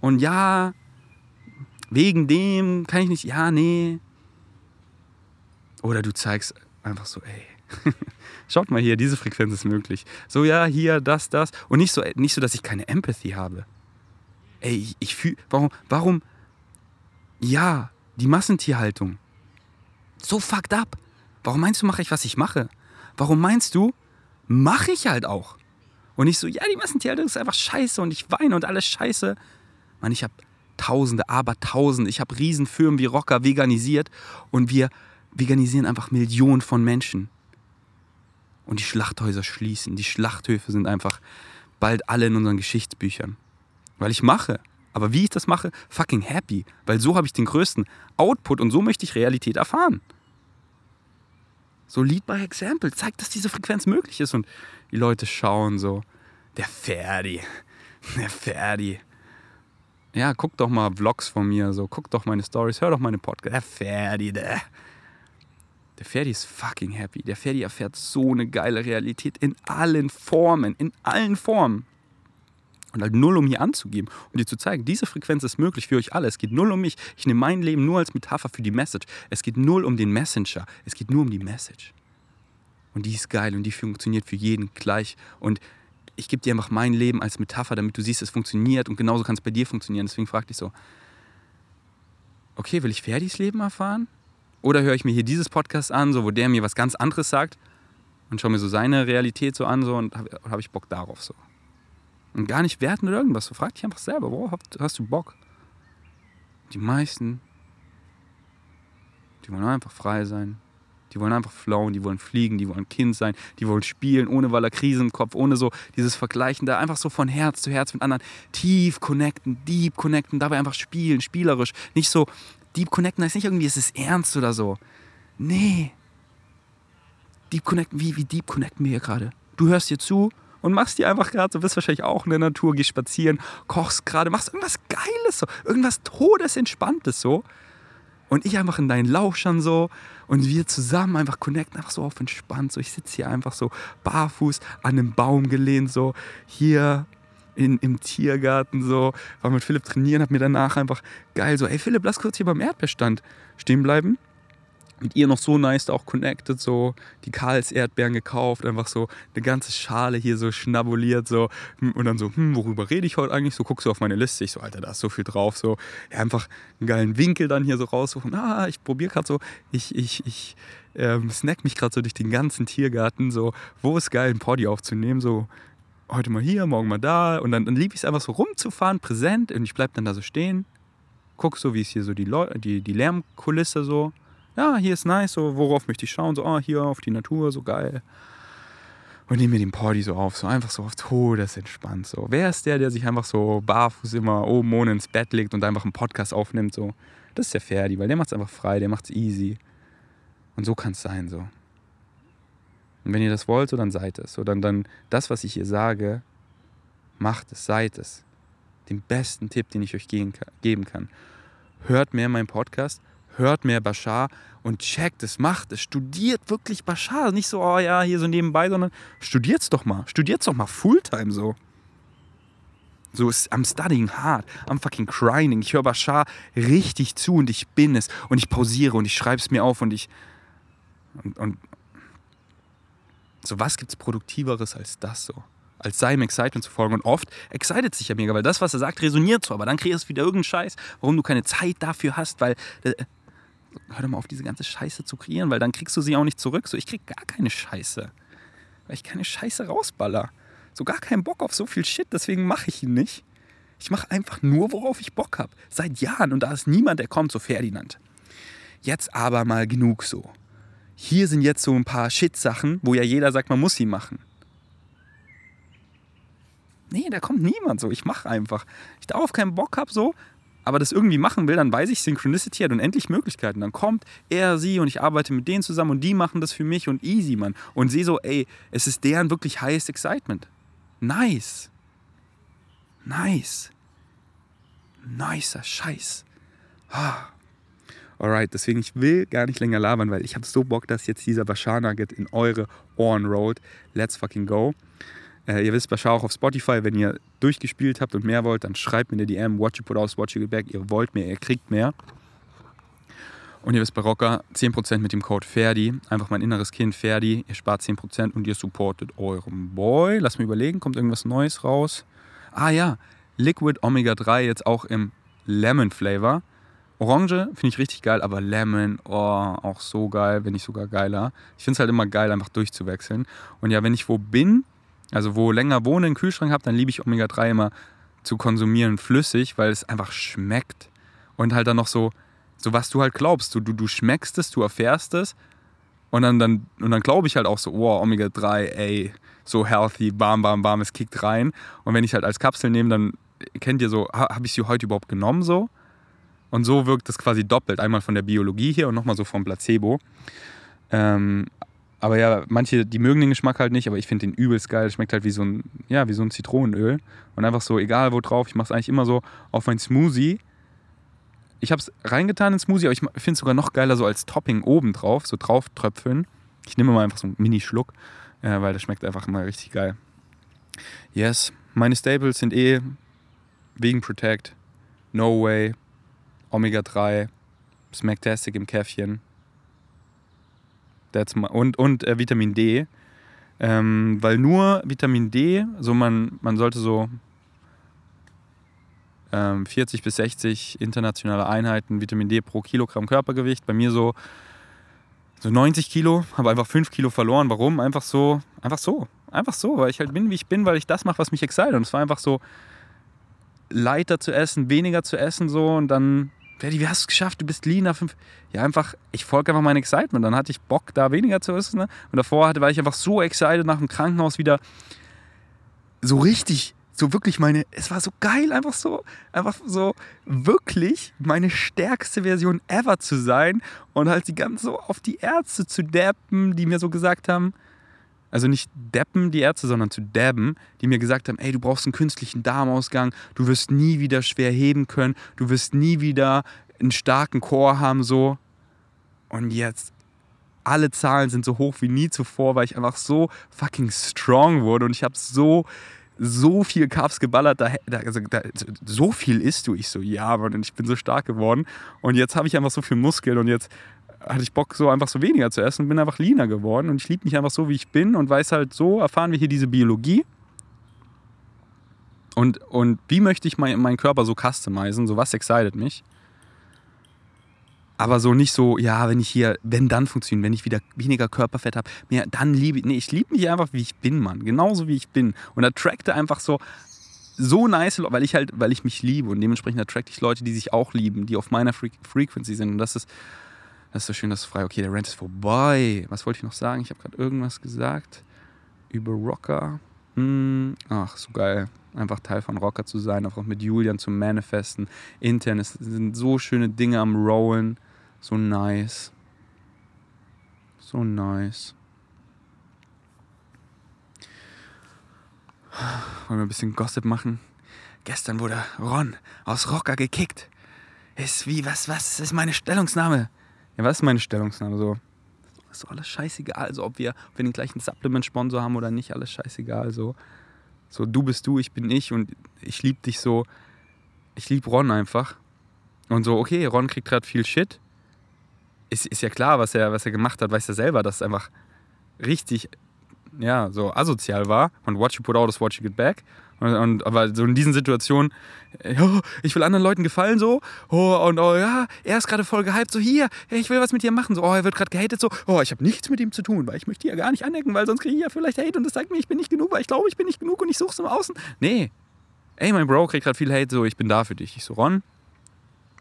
Und ja, wegen dem kann ich nicht, ja, nee, oder du zeigst einfach so, ey, schaut mal hier, diese Frequenz ist möglich. So, ja, hier, das, das. Und nicht so, nicht so dass ich keine Empathy habe. Ey, ich, ich fühle, warum, warum, ja, die Massentierhaltung. So fucked up. Warum meinst du, mache ich, was ich mache? Warum meinst du, mache ich halt auch? Und nicht so, ja, die Massentierhaltung ist einfach scheiße und ich weine und alles scheiße. Mann, ich habe Tausende, aber Tausende. Ich habe Riesenfirmen wie Rocker veganisiert und wir veganisieren einfach Millionen von Menschen. Und die Schlachthäuser schließen. Die Schlachthöfe sind einfach bald alle in unseren Geschichtsbüchern. Weil ich mache. Aber wie ich das mache, fucking happy. Weil so habe ich den größten Output und so möchte ich Realität erfahren. So Lead by Example zeigt, dass diese Frequenz möglich ist. Und die Leute schauen so, der Ferdi, der Ferdi. Ja, guck doch mal Vlogs von mir, so, guck doch meine Stories, hör doch meine Podcasts. Der Ferdi, der. Der Ferdi ist fucking happy. Der Ferdi erfährt so eine geile Realität in allen Formen, in allen Formen. Und halt null, um hier anzugeben und dir zu zeigen, diese Frequenz ist möglich für euch alle. Es geht null um mich. Ich nehme mein Leben nur als Metapher für die Message. Es geht null um den Messenger. Es geht nur um die Message. Und die ist geil und die funktioniert für jeden gleich. Und ich gebe dir einfach mein Leben als Metapher, damit du siehst, es funktioniert und genauso kann es bei dir funktionieren. Deswegen frag dich so, okay, will ich Ferdis Leben erfahren? Oder höre ich mir hier dieses Podcast an, so, wo der mir was ganz anderes sagt und schaue mir so seine Realität so an so, und habe hab ich Bock darauf so. Und gar nicht werten oder irgendwas. So frag dich einfach selber, worauf hast du Bock? Die meisten, die wollen einfach frei sein. Die wollen einfach flowen, die wollen fliegen, die wollen Kind sein, die wollen spielen, ohne weil er Krise im Kopf, ohne so dieses Vergleichen da, einfach so von Herz zu Herz mit anderen tief connecten, deep connecten, dabei einfach spielen, spielerisch. Nicht so, Deep Connecten heißt nicht irgendwie, es ist ernst oder so. Nee. Deep Connecten, wie, wie Deep Connecten wir hier gerade? Du hörst dir zu und machst dir einfach gerade, so bist wahrscheinlich auch in der Natur, gehst spazieren, kochst gerade, machst irgendwas Geiles so, irgendwas Todesentspanntes so. Und ich einfach in deinen Lauschern so und wir zusammen einfach connecten, einfach so auf entspannt. So, ich sitze hier einfach so barfuß an einem Baum gelehnt, so hier in, im Tiergarten so, war mit Philipp trainieren, hab mir danach einfach geil so, ey Philipp, lass kurz hier beim Erdbeerstand stehen bleiben. Mit ihr noch so nice auch connected, so die Karls Erdbeeren gekauft, einfach so eine ganze Schale hier so schnabuliert, so und dann so, hm, worüber rede ich heute eigentlich? So guckst du auf meine Liste, ich so, Alter, da ist so viel drauf, so ja, einfach einen geilen Winkel dann hier so raussuchen. Ah, ich probiere gerade so, ich, ich, ich ähm, snack mich gerade so durch den ganzen Tiergarten, so, wo ist geil, ein Poddy aufzunehmen, so heute mal hier, morgen mal da. Und dann, dann liebe ich es einfach so rumzufahren, präsent. Und ich bleibe dann da so stehen, guck so, wie ist hier so die, Leu die, die Lärmkulisse so. Ja, hier ist nice, so, worauf möchte ich schauen? So, ah, hier auf die Natur, so geil. Und nehme mir den Party so auf, so einfach so auf Todesentspannt. So. Wer ist der, der sich einfach so barfuß immer oben ohne ins Bett legt und einfach einen Podcast aufnimmt? So. Das ist der Ferdi, weil der macht es einfach frei, der macht es easy. Und so kann es sein, so. Und wenn ihr das wollt, so dann seid es. So dann, das, was ich hier sage, macht es, seid es. Den besten Tipp, den ich euch geben kann. Hört mehr meinen Podcast, hört mehr Bashar und checkt es, macht es, studiert wirklich Bashar. Nicht so, oh ja, hier so nebenbei, sondern studiert es doch mal. Studiert es doch mal Fulltime so. So, I'm studying hard, I'm fucking grinding. Ich höre Bashar richtig zu und ich bin es. Und ich pausiere und ich schreibe es mir auf und ich. Und, und so, was gibt's Produktiveres als das so? Als seinem Excitement zu folgen. Und oft excited sich ja mega, weil das, was er sagt, resoniert so. Aber dann kriegst du wieder irgendeinen Scheiß, warum du keine Zeit dafür hast, weil. Äh, hör doch mal auf, diese ganze Scheiße zu kreieren, weil dann kriegst du sie auch nicht zurück. So, ich krieg gar keine Scheiße. Weil ich keine Scheiße rausballer. So gar keinen Bock auf so viel Shit, deswegen mache ich ihn nicht. Ich mache einfach nur, worauf ich Bock habe. Seit Jahren. Und da ist niemand, der kommt, so Ferdinand. Jetzt aber mal genug so. Hier sind jetzt so ein paar Shit-Sachen, wo ja jeder sagt, man muss sie machen. Nee, da kommt niemand so. Ich mache einfach. Ich darauf keinen Bock habe, so, aber das irgendwie machen will, dann weiß ich, Synchronicity hat unendlich Möglichkeiten. Dann kommt er, sie und ich arbeite mit denen zusammen und die machen das für mich und easy, Mann. Und sehe so, ey, es ist deren wirklich highest excitement. Nice. Nice. Nicer Scheiß. Ah. Alright, deswegen, ich will gar nicht länger labern, weil ich habe so Bock, dass jetzt dieser Bashar Nugget in eure Ohren rollt. Let's fucking go. Äh, ihr wisst Bashar auch auf Spotify, wenn ihr durchgespielt habt und mehr wollt, dann schreibt mir eine DM, watch you put out, watch you get back. Ihr wollt mehr, ihr kriegt mehr. Und ihr wisst bei Rocker 10% mit dem Code Ferdi. Einfach mein inneres Kind Ferdi. Ihr spart 10% und ihr supportet euren Boy. Lass mir überlegen, kommt irgendwas Neues raus? Ah ja, Liquid Omega 3 jetzt auch im Lemon Flavor. Orange finde ich richtig geil, aber Lemon, oh, auch so geil, wenn nicht sogar geiler. Ich finde es halt immer geil, einfach durchzuwechseln. Und ja, wenn ich wo bin, also wo länger wohne, einen Kühlschrank habe, dann liebe ich Omega 3 immer zu konsumieren flüssig, weil es einfach schmeckt. Und halt dann noch so, so was du halt glaubst. Du, du, du schmeckst es, du erfährst es. Und dann, dann, und dann glaube ich halt auch so, oh, Omega 3, ey, so healthy, bam, bam, bam, es kickt rein. Und wenn ich halt als Kapsel nehme, dann kennt ihr so, habe ich sie heute überhaupt genommen so? Und so wirkt es quasi doppelt. Einmal von der Biologie hier und nochmal so vom Placebo. Ähm, aber ja, manche, die mögen den Geschmack halt nicht, aber ich finde den übelst geil. Schmeckt halt wie so ein, ja, wie so ein Zitronenöl. Und einfach so, egal wo drauf, ich mache es eigentlich immer so auf mein Smoothie. Ich habe es reingetan in Smoothie, aber ich finde es sogar noch geiler so als Topping oben drauf, so drauf tröpfeln. Ich nehme mal einfach so einen Mini-Schluck, äh, weil das schmeckt einfach immer richtig geil. Yes, meine Staples sind eh Vegan Protect, No Way, Omega-3, Smacktastic im Käffchen. That's my, und und äh, Vitamin D. Ähm, weil nur Vitamin D, so man, man sollte so ähm, 40 bis 60 internationale Einheiten Vitamin D pro Kilogramm Körpergewicht. Bei mir so, so 90 Kilo, habe einfach 5 Kilo verloren. Warum? Einfach so, einfach so. Einfach so, weil ich halt bin, wie ich bin, weil ich das mache, was mich excite. Und es war einfach so, leichter zu essen, weniger zu essen so und dann Daddy, wie hast du es geschafft? Du bist leaner. Fünf. Ja, einfach, ich folge einfach mein Excitement. Dann hatte ich Bock, da weniger zu essen. Ne? Und davor hatte, war ich einfach so excited nach dem Krankenhaus wieder so richtig, so wirklich meine, es war so geil, einfach so, einfach so wirklich meine stärkste Version ever zu sein und halt die ganz so auf die Ärzte zu dappen, die mir so gesagt haben, also nicht deppen die Ärzte, sondern zu dabben, die mir gesagt haben, ey, du brauchst einen künstlichen Darmausgang, du wirst nie wieder schwer heben können, du wirst nie wieder einen starken Chor haben, so. Und jetzt, alle Zahlen sind so hoch wie nie zuvor, weil ich einfach so fucking strong wurde und ich habe so, so viel Carbs geballert, da, also, da, so viel isst du. Ich so, ja, Mann, und ich bin so stark geworden. Und jetzt habe ich einfach so viel Muskeln und jetzt hatte ich Bock, so einfach so weniger zu essen und bin einfach leaner geworden. Und ich liebe mich einfach so, wie ich bin und weiß halt, so erfahren wir hier diese Biologie. Und, und wie möchte ich mein, meinen Körper so customizen? So was excited mich? Aber so nicht so, ja, wenn ich hier, wenn dann funktioniert, wenn ich wieder weniger Körperfett habe, dann liebe ich, nee, ich liebe mich einfach, wie ich bin, Mann. Genauso wie ich bin. Und attracte einfach so, so nice, weil ich halt, weil ich mich liebe und dementsprechend attracte ich Leute, die sich auch lieben, die auf meiner Fre Frequency sind. Und das ist, das ist so schön, das ist frei. Okay, der Rant ist vorbei. Was wollte ich noch sagen? Ich habe gerade irgendwas gesagt über Rocker. Hm, ach, so geil. Einfach Teil von Rocker zu sein, einfach mit Julian zu manifesten. Intern, es sind so schöne Dinge am Rollen. So nice. So nice. Wollen wir ein bisschen Gossip machen? Gestern wurde Ron aus Rocker gekickt. Ist wie, was, was ist meine Stellungsnahme? Ja, was ist meine Stellungnahme so? Ist alles scheißegal. Also ob wir, ob wir den gleichen Supplement-Sponsor haben oder nicht, alles scheißegal. So. So, du bist du, ich bin ich und ich liebe dich so. Ich liebe Ron einfach. Und so, okay, Ron kriegt gerade viel Shit. Ist, ist ja klar, was er, was er gemacht hat, weiß er selber, dass es einfach richtig, ja, so asozial war. Und what you put out is what you get back. Und, und, aber so in diesen Situationen, äh, oh, ich will anderen Leuten gefallen so, oh, und oh ja, er ist gerade voll gehypt, so hier, ich will was mit dir machen, so, oh, er wird gerade gehatet, so, oh, ich habe nichts mit ihm zu tun, weil ich möchte ja gar nicht anecken, weil sonst kriege ich ja vielleicht Hate und das sagt mir, ich bin nicht genug, weil ich glaube, ich bin nicht genug und ich suche es im Außen. Nee, ey, mein Bro kriegt gerade viel Hate, so, ich bin da für dich. Ich so, Ron,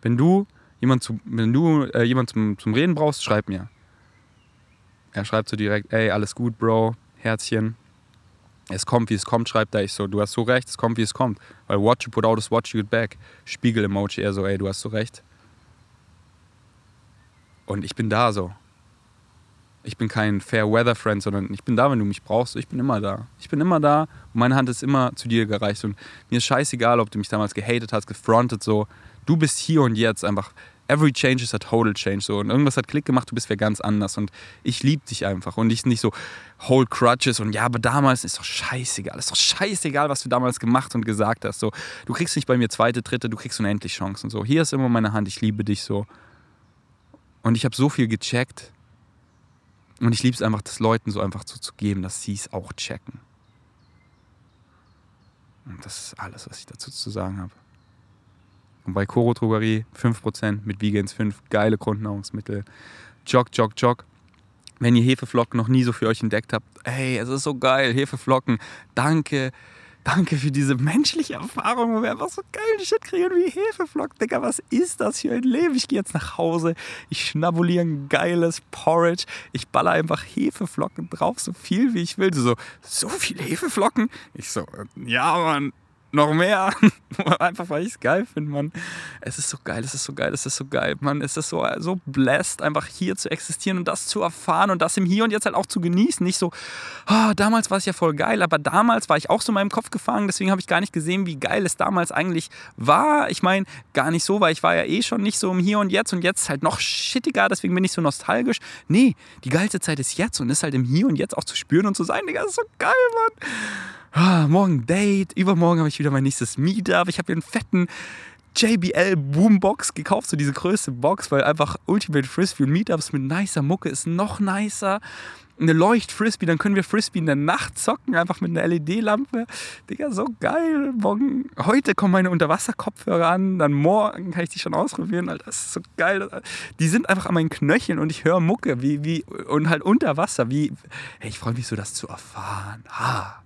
wenn du jemand, zu, wenn du, äh, jemand zum, zum Reden brauchst, schreib mir. Er schreibt so direkt, ey, alles gut, Bro, Herzchen, es kommt, wie es kommt, schreibt er. Ich so, du hast so recht, es kommt, wie es kommt. Weil what you put out is what you get back. Spiegel-Emoji, er so, ey, du hast so recht. Und ich bin da so. Ich bin kein Fair-Weather-Friend, sondern ich bin da, wenn du mich brauchst. Ich bin immer da. Ich bin immer da und meine Hand ist immer zu dir gereicht. Und mir ist scheißegal, ob du mich damals gehatet hast, gefrontet, so. Du bist hier und jetzt einfach every change is a total change. So. Und irgendwas hat Klick gemacht, du bist wer ganz anders. Und ich liebe dich einfach. Und ich nicht so hold crutches und ja, aber damals ist doch scheißegal. Ist doch scheißegal, was du damals gemacht und gesagt hast. So. Du kriegst nicht bei mir zweite, dritte, du kriegst unendlich Chancen. So. Hier ist immer meine Hand, ich liebe dich so. Und ich habe so viel gecheckt. Und ich liebe es einfach, das Leuten so einfach so zu geben, dass sie es auch checken. Und das ist alles, was ich dazu zu sagen habe. Und bei Koro Drogerie 5% mit Vegans 5, geile Grundnahrungsmittel. Jog, jog, jog. Wenn ihr Hefeflocken noch nie so für euch entdeckt habt, hey, es ist so geil, Hefeflocken, danke. Danke für diese menschliche Erfahrung, wo wir einfach so geilen Shit kriegen wie Hefeflocken. Digga, was ist das für ein Leben? Ich gehe jetzt nach Hause, ich schnabuliere ein geiles Porridge, ich baller einfach Hefeflocken drauf, so viel wie ich will. So, so viele Hefeflocken? Ich so, ja, Mann, noch mehr. Einfach weil ich es geil finde, Mann. Es ist so geil, es ist so geil, es ist so geil, Mann. Es ist so, so blessed, einfach hier zu existieren und das zu erfahren und das im Hier und Jetzt halt auch zu genießen. Nicht so, oh, damals war es ja voll geil, aber damals war ich auch so in meinem Kopf gefangen, deswegen habe ich gar nicht gesehen, wie geil es damals eigentlich war. Ich meine, gar nicht so, weil ich war ja eh schon nicht so im Hier und Jetzt und jetzt halt noch shittiger, deswegen bin ich so nostalgisch. Nee, die geilste Zeit ist jetzt und ist halt im Hier und Jetzt auch zu spüren und zu sein, Digga, das ist so geil, Mann ah, morgen Date, übermorgen habe ich wieder mein nächstes Meetup. Ich habe hier einen fetten JBL Boombox gekauft, so diese größte Box, weil einfach Ultimate Frisbee und Meetups mit nicer Mucke ist noch nicer. Eine Leucht-Frisbee, dann können wir Frisbee in der Nacht zocken, einfach mit einer LED-Lampe. Digga, so geil. Morgen, heute kommen meine Unterwasserkopfhörer an, dann morgen kann ich die schon ausprobieren. Alter, das ist so geil. Die sind einfach an meinen Knöcheln und ich höre Mucke, wie, wie, und halt unter Wasser. Wie, hey, ich freue mich so, das zu erfahren. Ha.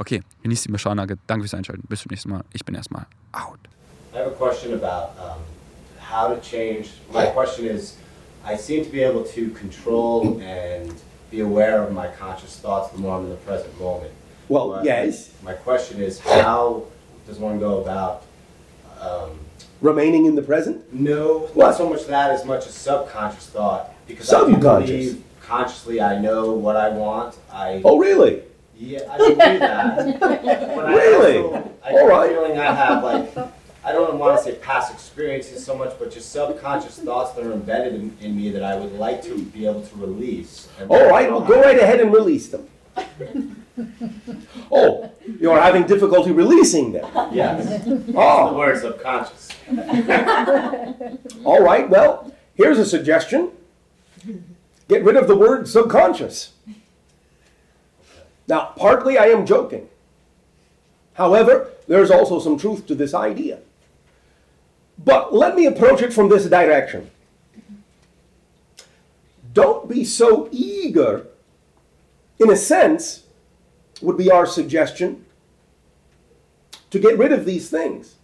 Okay, genießt die Mischanlage. Danke fürs Einschalten. Bis zum nächsten Mal. Ich bin erstmal out. I have a question about um, how to change. My question is I seem to be able to control and be aware of my conscious thoughts the more I'm in the present moment. Well, But yes. My question is how does one go about. Um, Remaining in the present? no, What? not so much that as much as subconscious thought. Because I Subconscious? believe consciously I know what I want. I Oh, really? Yeah, I can do that. but I Really? also, I All get right. the feeling I have like I don't want to say past experiences so much, but just subconscious thoughts that are embedded in, in me that I would like to be able to release. And All right, well, go right ahead and release them. Oh, you're having difficulty releasing them. Yes, oh. the Oh, word subconscious. all right, well, here's a suggestion get rid of the word subconscious. Now, partly I am joking. However, there's also some truth to this idea. But let me approach it from this direction. Don't be so eager, in a sense, would be our suggestion, to get rid of these things.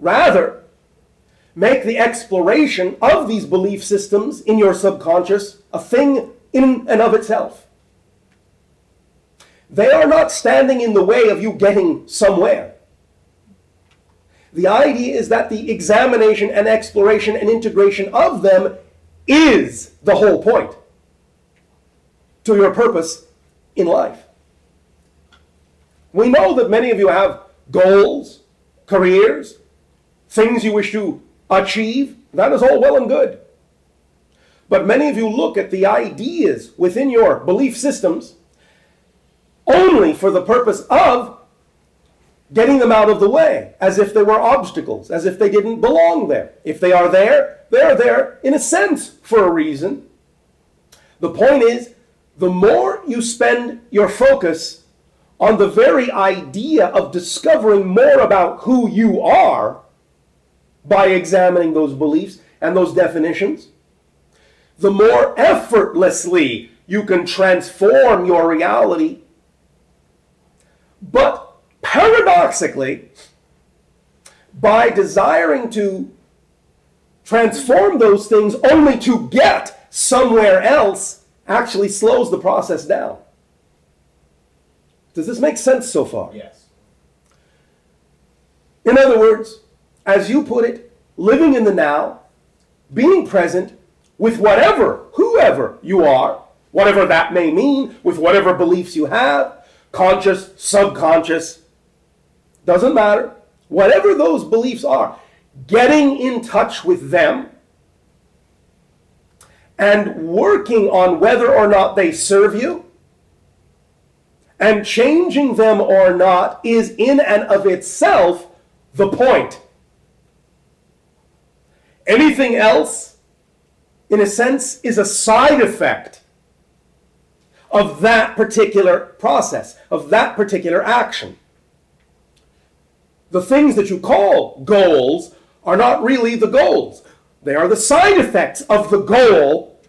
Rather, make the exploration of these belief systems in your subconscious a thing in and of itself. They are not standing in the way of you getting somewhere. The idea is that the examination and exploration and integration of them is the whole point to your purpose in life. We know that many of you have goals, careers, things you wish to achieve. That is all well and good. But many of you look at the ideas within your belief systems only for the purpose of getting them out of the way as if they were obstacles, as if they didn't belong there. If they are there, they're there in a sense for a reason. The point is, the more you spend your focus on the very idea of discovering more about who you are by examining those beliefs and those definitions, the more effortlessly you can transform your reality. But paradoxically, by desiring to transform those things only to get somewhere else, actually slows the process down. Does this make sense so far? Yes. In other words, as you put it, living in the now, being present with whatever, whoever you are, whatever that may mean, with whatever beliefs you have, conscious, subconscious, doesn't matter. Whatever those beliefs are, getting in touch with them and working on whether or not they serve you and changing them or not is in and of itself the point. Anything else, in a sense, is a side effect of that particular process, of that particular action. The things that you call goals are not really the goals. They are the side effects of the goal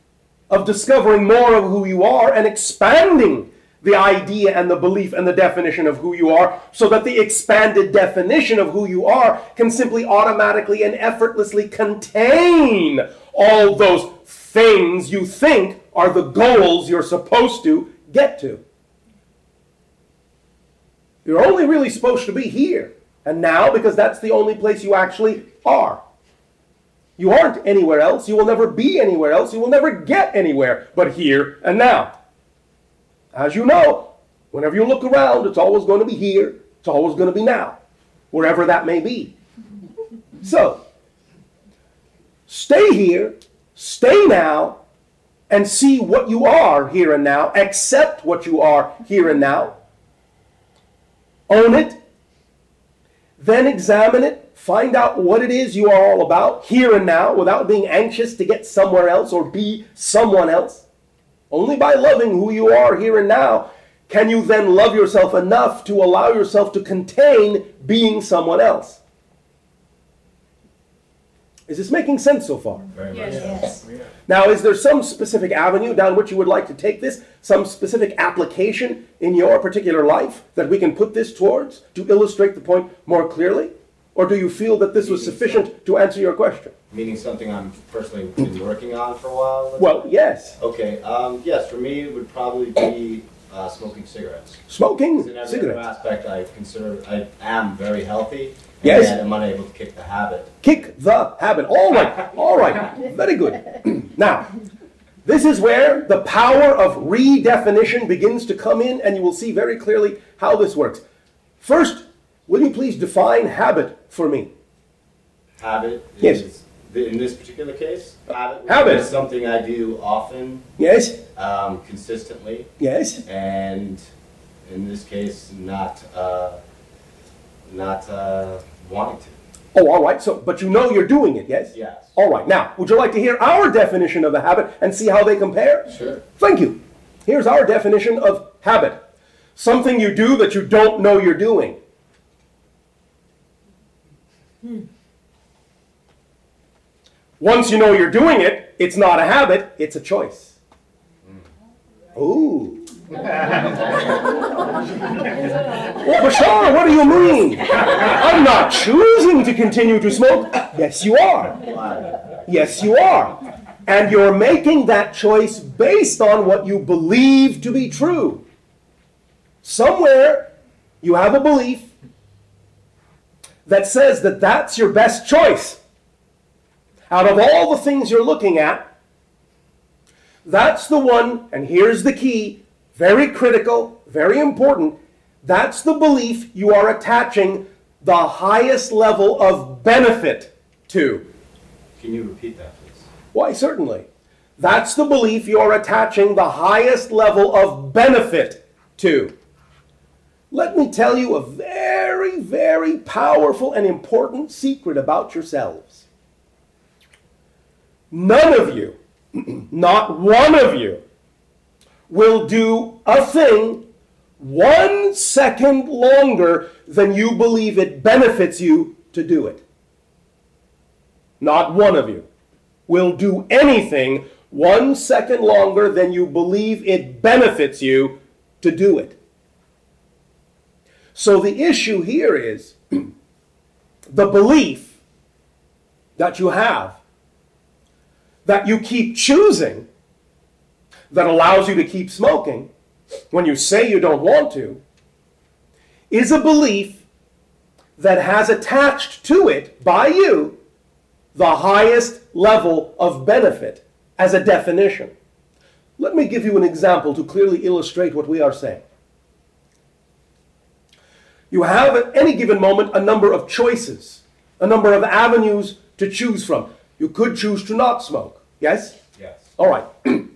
of discovering more of who you are and expanding the idea and the belief and the definition of who you are so that the expanded definition of who you are can simply automatically and effortlessly contain all those things you think are the goals you're supposed to get to. You're only really supposed to be here and now because that's the only place you actually are. You aren't anywhere else. You will never be anywhere else. You will never get anywhere but here and now. As you know, whenever you look around, it's always going to be here. It's always going to be now, wherever that may be. So, stay here, stay now, and see what you are here and now. Accept what you are here and now. Own it. Then examine it. Find out what it is you are all about here and now without being anxious to get somewhere else or be someone else. Only by loving who you are here and now can you then love yourself enough to allow yourself to contain being someone else. Is this making sense so far? Very much. Yes. Now, is there some specific avenue down which you would like to take this? Some specific application in your particular life that we can put this towards to illustrate the point more clearly? Or do you feel that this was sufficient to answer your question? Meaning something I'm personally been working on for a while. let's Well, yes. Okay, um, yes, for me, it would probably be uh, smoking cigarettes. Smoking In every cigarettes. aspect, I consider, I am very healthy. And Yes. I'm unable to kick the habit. Kick the habit. All right, all right. Very good. now, this is where the power of redefinition begins to come in, and you will see very clearly how this works. First, will you please define habit for me? Habit Yes. is, in this particular case, habit, Habit. is something I do often, Yes, um, consistently, yes. and in this case, not, uh, not uh, wanting to. Oh, all right. So, but you know you're doing it, yes? Yes. All right. Now, would you like to hear our definition of a habit and see how they compare? Sure. Thank you. Here's our definition of habit something you do that you don't know you're doing. Hmm. Once you know you're doing it, it's not a habit, it's a choice. Hmm. Ooh. Well, Bashar, what do you mean? I'm not choosing to continue to smoke. Yes, you are. Yes, you are. And you're making that choice based on what you believe to be true. Somewhere you have a belief that says that that's your best choice. Out of all the things you're looking at, that's the one, and here's the key, very critical, very important. That's the belief you are attaching the highest level of benefit to. Can you repeat that, please? Why, certainly. That's the belief you're attaching the highest level of benefit to. Let me tell you a very, very powerful and important secret about yourselves. None of you, not one of you, will do a thing one second longer than you believe it benefits you to do it. Not one of you will do anything one second longer than you believe it benefits you to do it. So the issue here is the belief that you have that you keep choosing that allows you to keep smoking when you say you don't want to is a belief that has attached to it by you the highest level of benefit as a definition. Let me give you an example to clearly illustrate what we are saying. You have at any given moment a number of choices, a number of avenues to choose from. You could choose to not smoke. Yes? Yes. All right.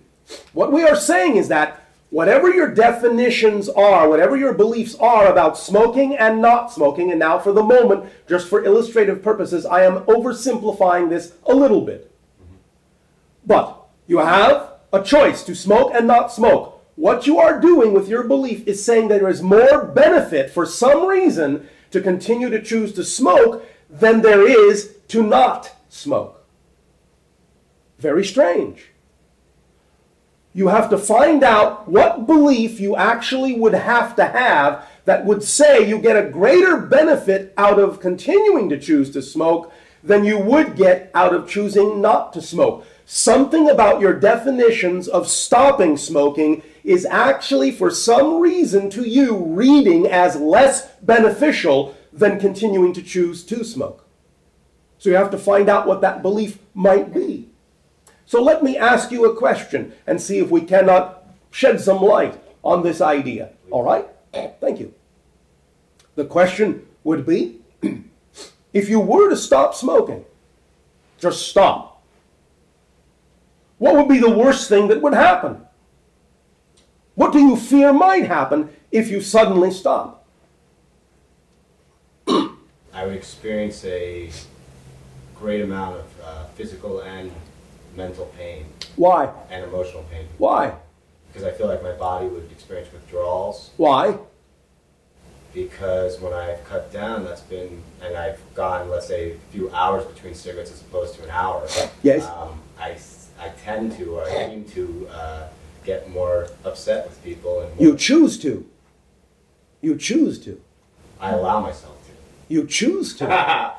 what we are saying is that whatever your definitions are, whatever your beliefs are about smoking and not smoking, and now for the moment, just for illustrative purposes, I am oversimplifying this a little bit. But you have a choice to smoke and not smoke. What you are doing with your belief is saying that there is more benefit for some reason to continue to choose to smoke than there is to not smoke. Very strange. You have to find out what belief you actually would have to have that would say you get a greater benefit out of continuing to choose to smoke than you would get out of choosing not to smoke. Something about your definitions of stopping smoking is actually, for some reason, to you, reading as less beneficial than continuing to choose to smoke. So you have to find out what that belief might be. So let me ask you a question and see if we cannot shed some light on this idea. All right? Thank you. The question would be if you were to stop smoking, just stop, what would be the worst thing that would happen? What do you fear might happen if you suddenly stop? I would experience a great amount of uh, physical and mental pain Why? and emotional pain Why? because I feel like my body would experience withdrawals Why? because when I've cut down, that's been, and I've gone, let's say, a few hours between cigarettes as opposed to an hour. Yes. Um, I, s- I tend to, or I seem to uh, get more upset with people, and You choose to. You choose to. I allow myself to. You choose to.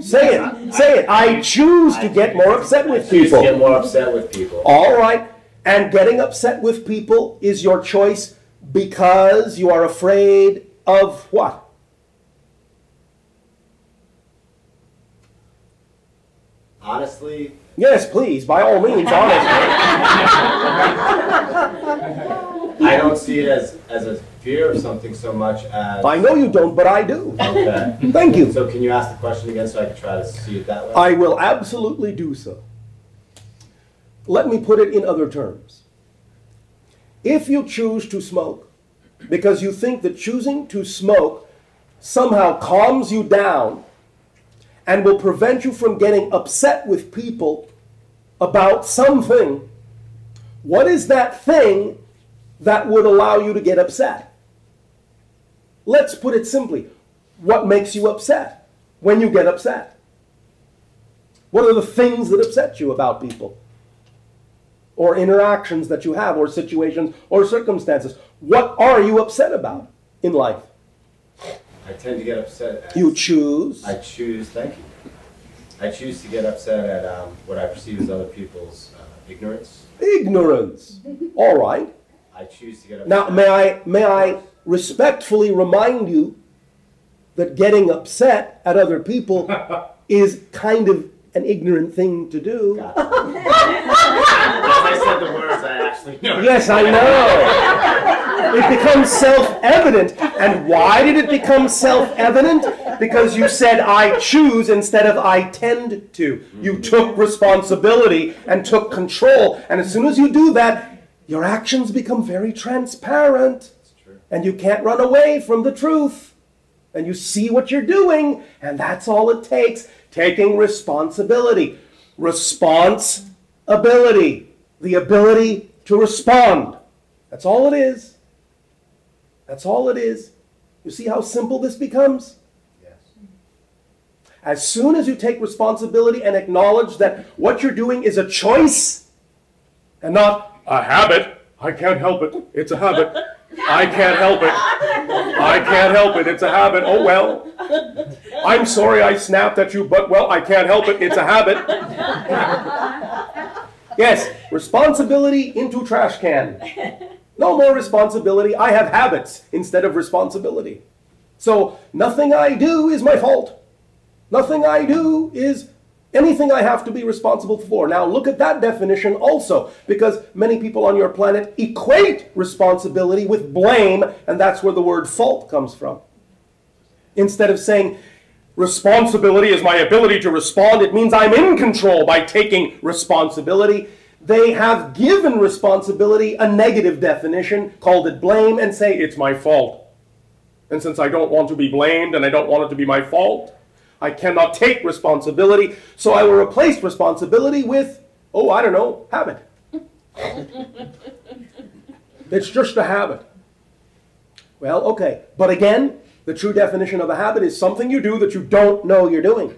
Say it. Say it. I choose to get more upset with I to get more upset with people. All right. And getting upset with people is your choice because you are afraid of what? Honestly, Yes, please, by all means, honestly. I don't see it as, as a fear of something so much as. I know you don't, but I do. Okay. Thank you. So can you ask the question again so I can try to see it that way? I will absolutely do so. Let me put it in other terms. If you choose to smoke because you think that choosing to smoke somehow calms you down and will prevent you from getting upset with people about something, what is that thing that would allow you to get upset? Let's put it simply what makes you upset when you get upset? What are the things that upset you about people? Or interactions that you have, or situations, or circumstances? What are you upset about in life? I tend to get upset. At, You choose. I choose, thank you. I choose to get upset at um, what I perceive as other people's uh, ignorance. Ignorance. All right. I choose to get upset. Now, may I may I respectfully remind you that getting upset at other people is kind of an ignorant thing to do. I said the words, I actually know. Yes, I know. It becomes self-evident. And why did it become self-evident? Because you said I choose instead of I tend to. You hmm. took responsibility and took control. And as soon as you do that, your actions become very transparent. And you can't run away from the truth. And you see what you're doing, and that's all it takes taking responsibility. Responsibility, the ability to respond. That's all it is. That's all it is. You see how simple this becomes? Yes. As soon as you take responsibility and acknowledge that what you're doing is a choice and not a habit, I can't help it. It's a habit. I can't help it. I can't help it. It's a habit. Oh well. I'm sorry I snapped at you, but well, I can't help it. It's a habit. Yes, responsibility into trash can. No more responsibility. I have habits instead of responsibility. So nothing I do is my fault. Nothing I do is anything I have to be responsible for. Now look at that definition also, because many people on your planet equate responsibility with blame, and that's where the word fault comes from. Instead of saying, responsibility is my ability to respond, it means I'm in control by taking responsibility. They have given responsibility a negative definition, called it blame, and say it's my fault. And since I don't want to be blamed and I don't want it to be my fault, I cannot take responsibility, so I will replace responsibility with, oh, I don't know, habit. it's just a habit. Well, okay. But again, the true definition of a habit is something you do that you don't know you're doing.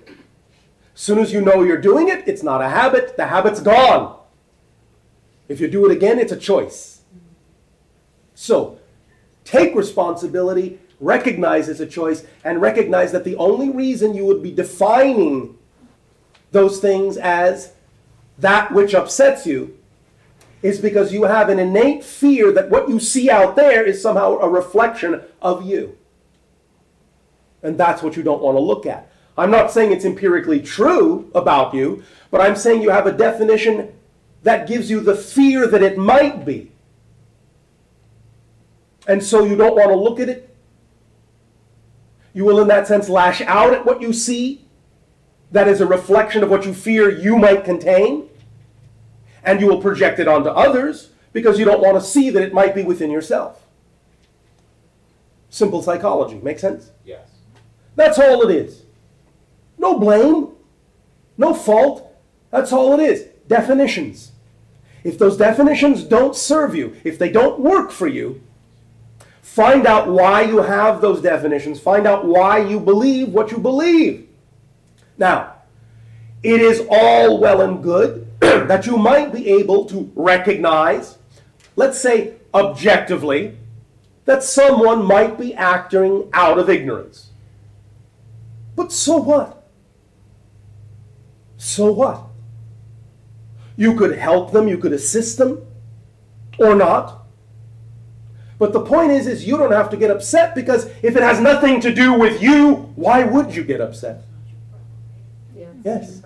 As soon as you know you're doing it, it's not a habit, the habit's gone. If you do it again, it's a choice. So, take responsibility, recognize it's a choice, and recognize that the only reason you would be defining those things as that which upsets you is because you have an innate fear that what you see out there is somehow a reflection of you. And that's what you don't want to look at. I'm not saying it's empirically true about you, but I'm saying you have a definition that gives you the fear that it might be. And so you don't want to look at it. You will, in that sense, lash out at what you see. That is a reflection of what you fear you might contain. And you will project it onto others because you don't want to see that it might be within yourself. Simple psychology. Make sense? Yes. That's all it is. No blame, no fault. That's all it is. Definitions. If those definitions don't serve you, if they don't work for you, find out why you have those definitions. Find out why you believe what you believe. Now, it is all well and good that you might be able to recognize, let's say objectively, that someone might be acting out of ignorance. But so what? So what? You could help them, you could assist them, or not. But the point is, is you don't have to get upset because if it has nothing to do with you, why would you get upset? Yes.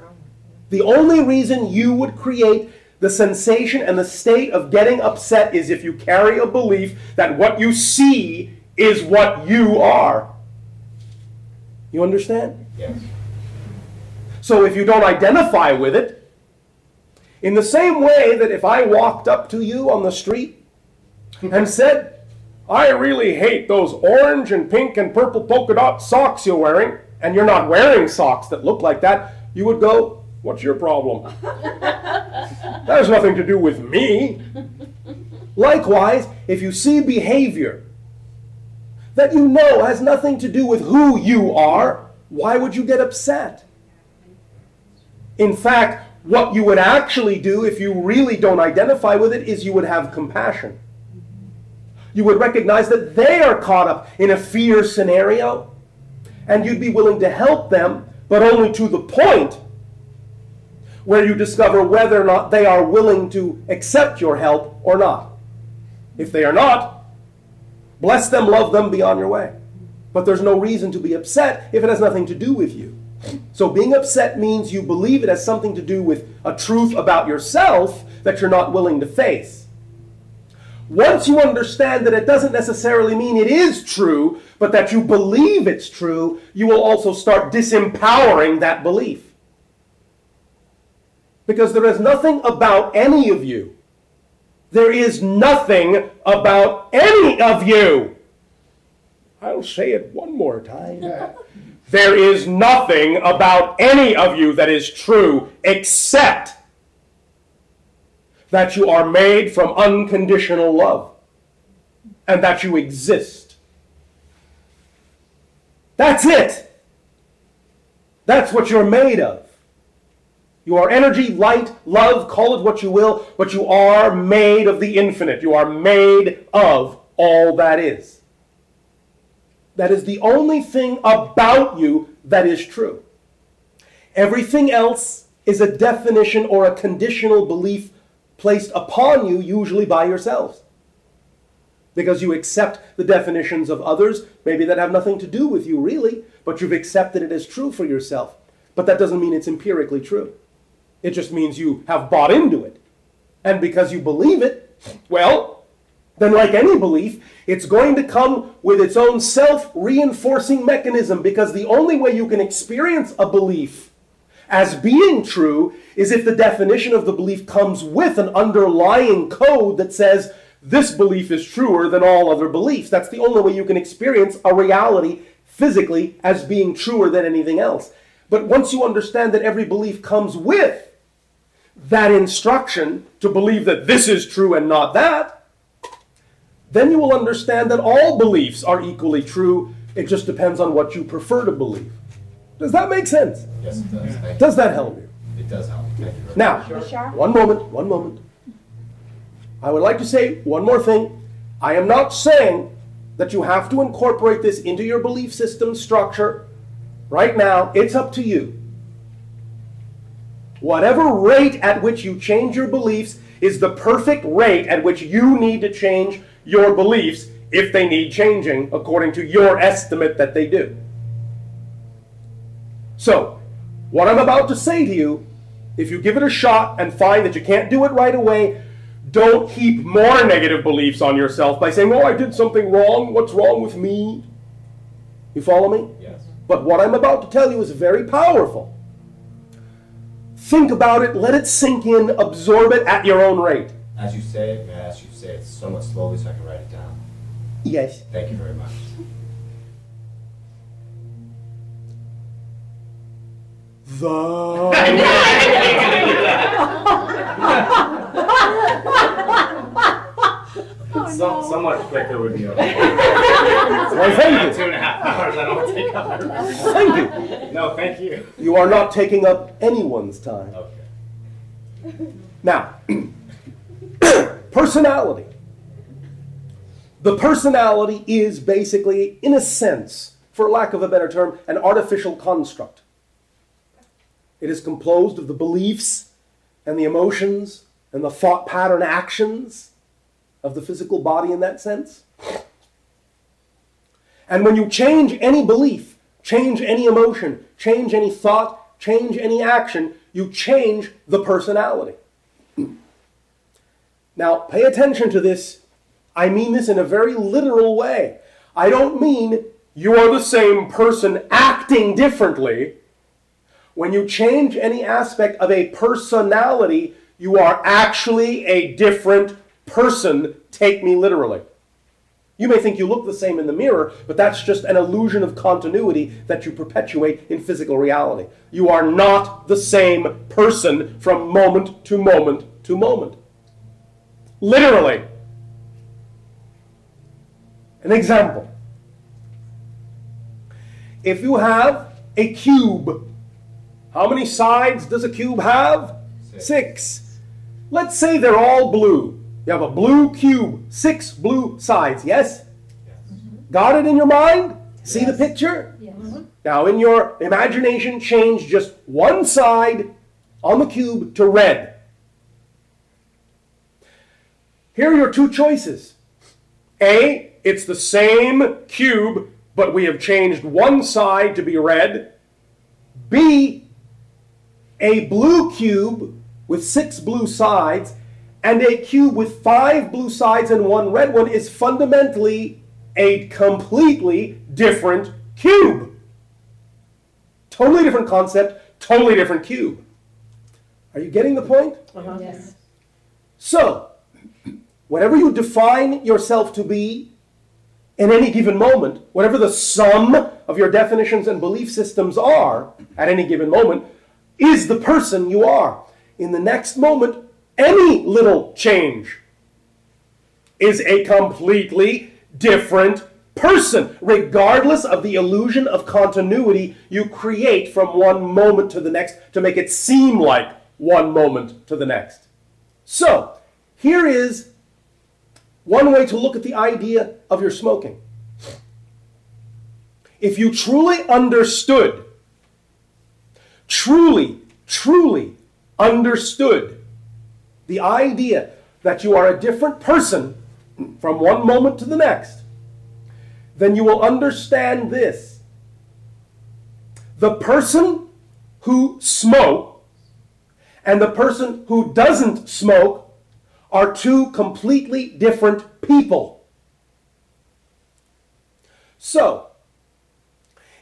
The only reason you would create the sensation and the state of getting upset is if you carry a belief that what you see is what you are. You understand? Yes. So if you don't identify with it, in the same way that if I walked up to you on the street and said, I really hate those orange and pink and purple polka dot socks you're wearing, and you're not wearing socks that look like that, you would go, What's your problem? that has nothing to do with me. Likewise, if you see behavior that you know has nothing to do with who you are, why would you get upset? In fact, what you would actually do if you really don't identify with it is you would have compassion. You would recognize that they are caught up in a fear scenario, and you'd be willing to help them, but only to the point where you discover whether or not they are willing to accept your help or not. If they are not, bless them, love them, be on your way. But there's no reason to be upset if it has nothing to do with you. So being upset means you believe it has something to do with a truth about yourself that you're not willing to face. Once you understand that it doesn't necessarily mean it is true, but that you believe it's true, you will also start disempowering that belief. Because there is nothing about any of you. There is nothing about any of you I'll say it one more time. There is nothing about any of you that is true except that you are made from unconditional love and that you exist. That's it. That's what you're made of. You are energy, light, love, call it what you will, but you are made of the infinite. You are made of all that is. That is the only thing about you that is true. Everything else is a definition or a conditional belief placed upon you, usually by yourselves. Because you accept the definitions of others, maybe that have nothing to do with you really, but you've accepted it as true for yourself. But that doesn't mean it's empirically true. It just means you have bought into it. And because you believe it, well, then, like any belief, it's going to come with its own self reinforcing mechanism because the only way you can experience a belief as being true is if the definition of the belief comes with an underlying code that says this belief is truer than all other beliefs. That's the only way you can experience a reality physically as being truer than anything else. But once you understand that every belief comes with that instruction to believe that this is true and not that, then you will understand that all beliefs are equally true. It just depends on what you prefer to believe. Does that make sense? Yes, it does. Thank you. Does that help you? It does help. Thank you very Now, one moment, one moment. I would like to say one more thing. I am not saying that you have to incorporate this into your belief system structure right now. It's up to you. Whatever rate at which you change your beliefs is the perfect rate at which you need to change your beliefs if they need changing according to your estimate that they do. So, what I'm about to say to you, if you give it a shot and find that you can't do it right away, don't heap more negative beliefs on yourself by saying, Oh, I did something wrong. What's wrong with me? You follow me? Yes. But what I'm about to tell you is very powerful. Think about it, let it sink in, absorb it at your own rate. As you say it, may I ask you to say it somewhat slowly so I can write it down? Yes. Thank you very much. The. Some, somewhat quicker would be okay. Well, thank you. and a half hours, I don't take up Thank you. No, thank you. You are not taking up anyone's time. Okay. Now, personality. The personality is basically, in a sense, for lack of a better term, an artificial construct. It is composed of the beliefs and the emotions and the thought pattern actions of the physical body in that sense. And when you change any belief, change any emotion, change any thought, change any action, you change the personality. Now, pay attention to this. I mean this in a very literal way. I don't mean you're the same person acting differently. When you change any aspect of a personality, you are actually a different person. Take me literally. You may think you look the same in the mirror, but that's just an illusion of continuity that you perpetuate in physical reality. You are not the same person from moment to moment to moment. Literally. An example. If you have a cube, how many sides does a cube have? Six. Six. Let's say they're all blue. You have a blue cube, six blue sides, yes? Yes. Got it in your mind? See the picture? Yes. picture? Now, in your imagination, change just one side on the cube to red. Here are your two choices. A, it's the same cube, but we have changed one side to be red. B, a blue cube with six blue sides and a cube with five blue sides and one red one is fundamentally a completely different cube. Totally different concept, totally different cube. Are you getting the point? Uh-huh. Yes. So, whatever you define yourself to be, in any given moment, whatever the sum of your definitions and belief systems are at any given moment, is the person you are. In the next moment, any little change is a completely different person, regardless of the illusion of continuity you create from one moment to the next to make it seem like one moment to the next. So, here is one way to look at the idea of your smoking. If you truly understood, truly, truly understood the idea that you are a different person from one moment to the next, then you will understand this. The person who smokes and the person who doesn't smoke are two completely different people. So,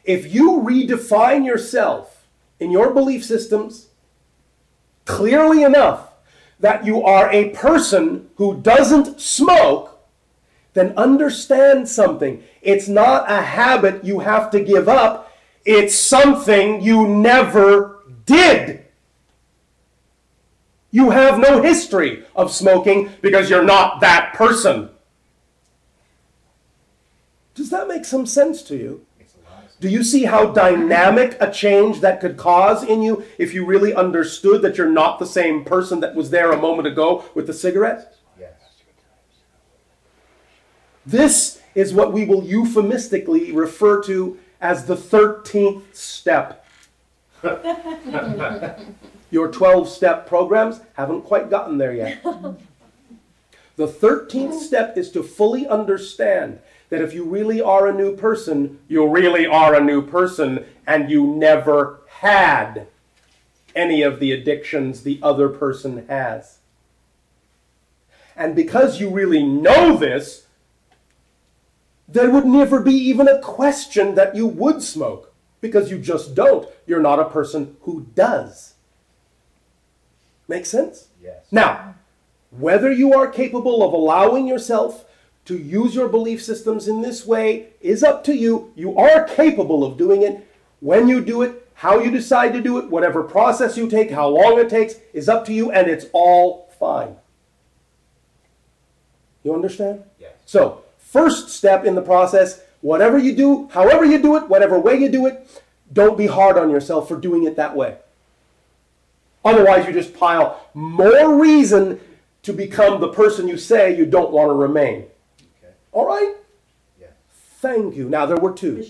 if you redefine yourself in your belief systems clearly enough that you are a person who doesn't smoke, then understand something. It's not a habit you have to give up, it's something you never did. You have no history of smoking because you're not that person. Does that make some sense to you? Do you see how dynamic a change that could cause in you if you really understood that you're not the same person that was there a moment ago with the cigarette? Yes. This is what we will euphemistically refer to as the 13th step. Your 12 step programs haven't quite gotten there yet. The 13th step is to fully understand that if you really are a new person, you really are a new person and you never had any of the addictions the other person has. And because you really know this, there would never be even a question that you would smoke because you just don't. You're not a person who does. Make sense? Yes. Now, whether you are capable of allowing yourself to use your belief systems in this way is up to you. You are capable of doing it. When you do it, how you decide to do it, whatever process you take, how long it takes, is up to you, and it's all fine. You understand? Yes. So, first step in the process, whatever you do, however you do it, whatever way you do it, don't be hard on yourself for doing it that way. Otherwise, you just pile more reason to become the person you say you don't want to remain. Okay. All right? Yes. Thank you. Now, there were two.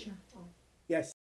Yes.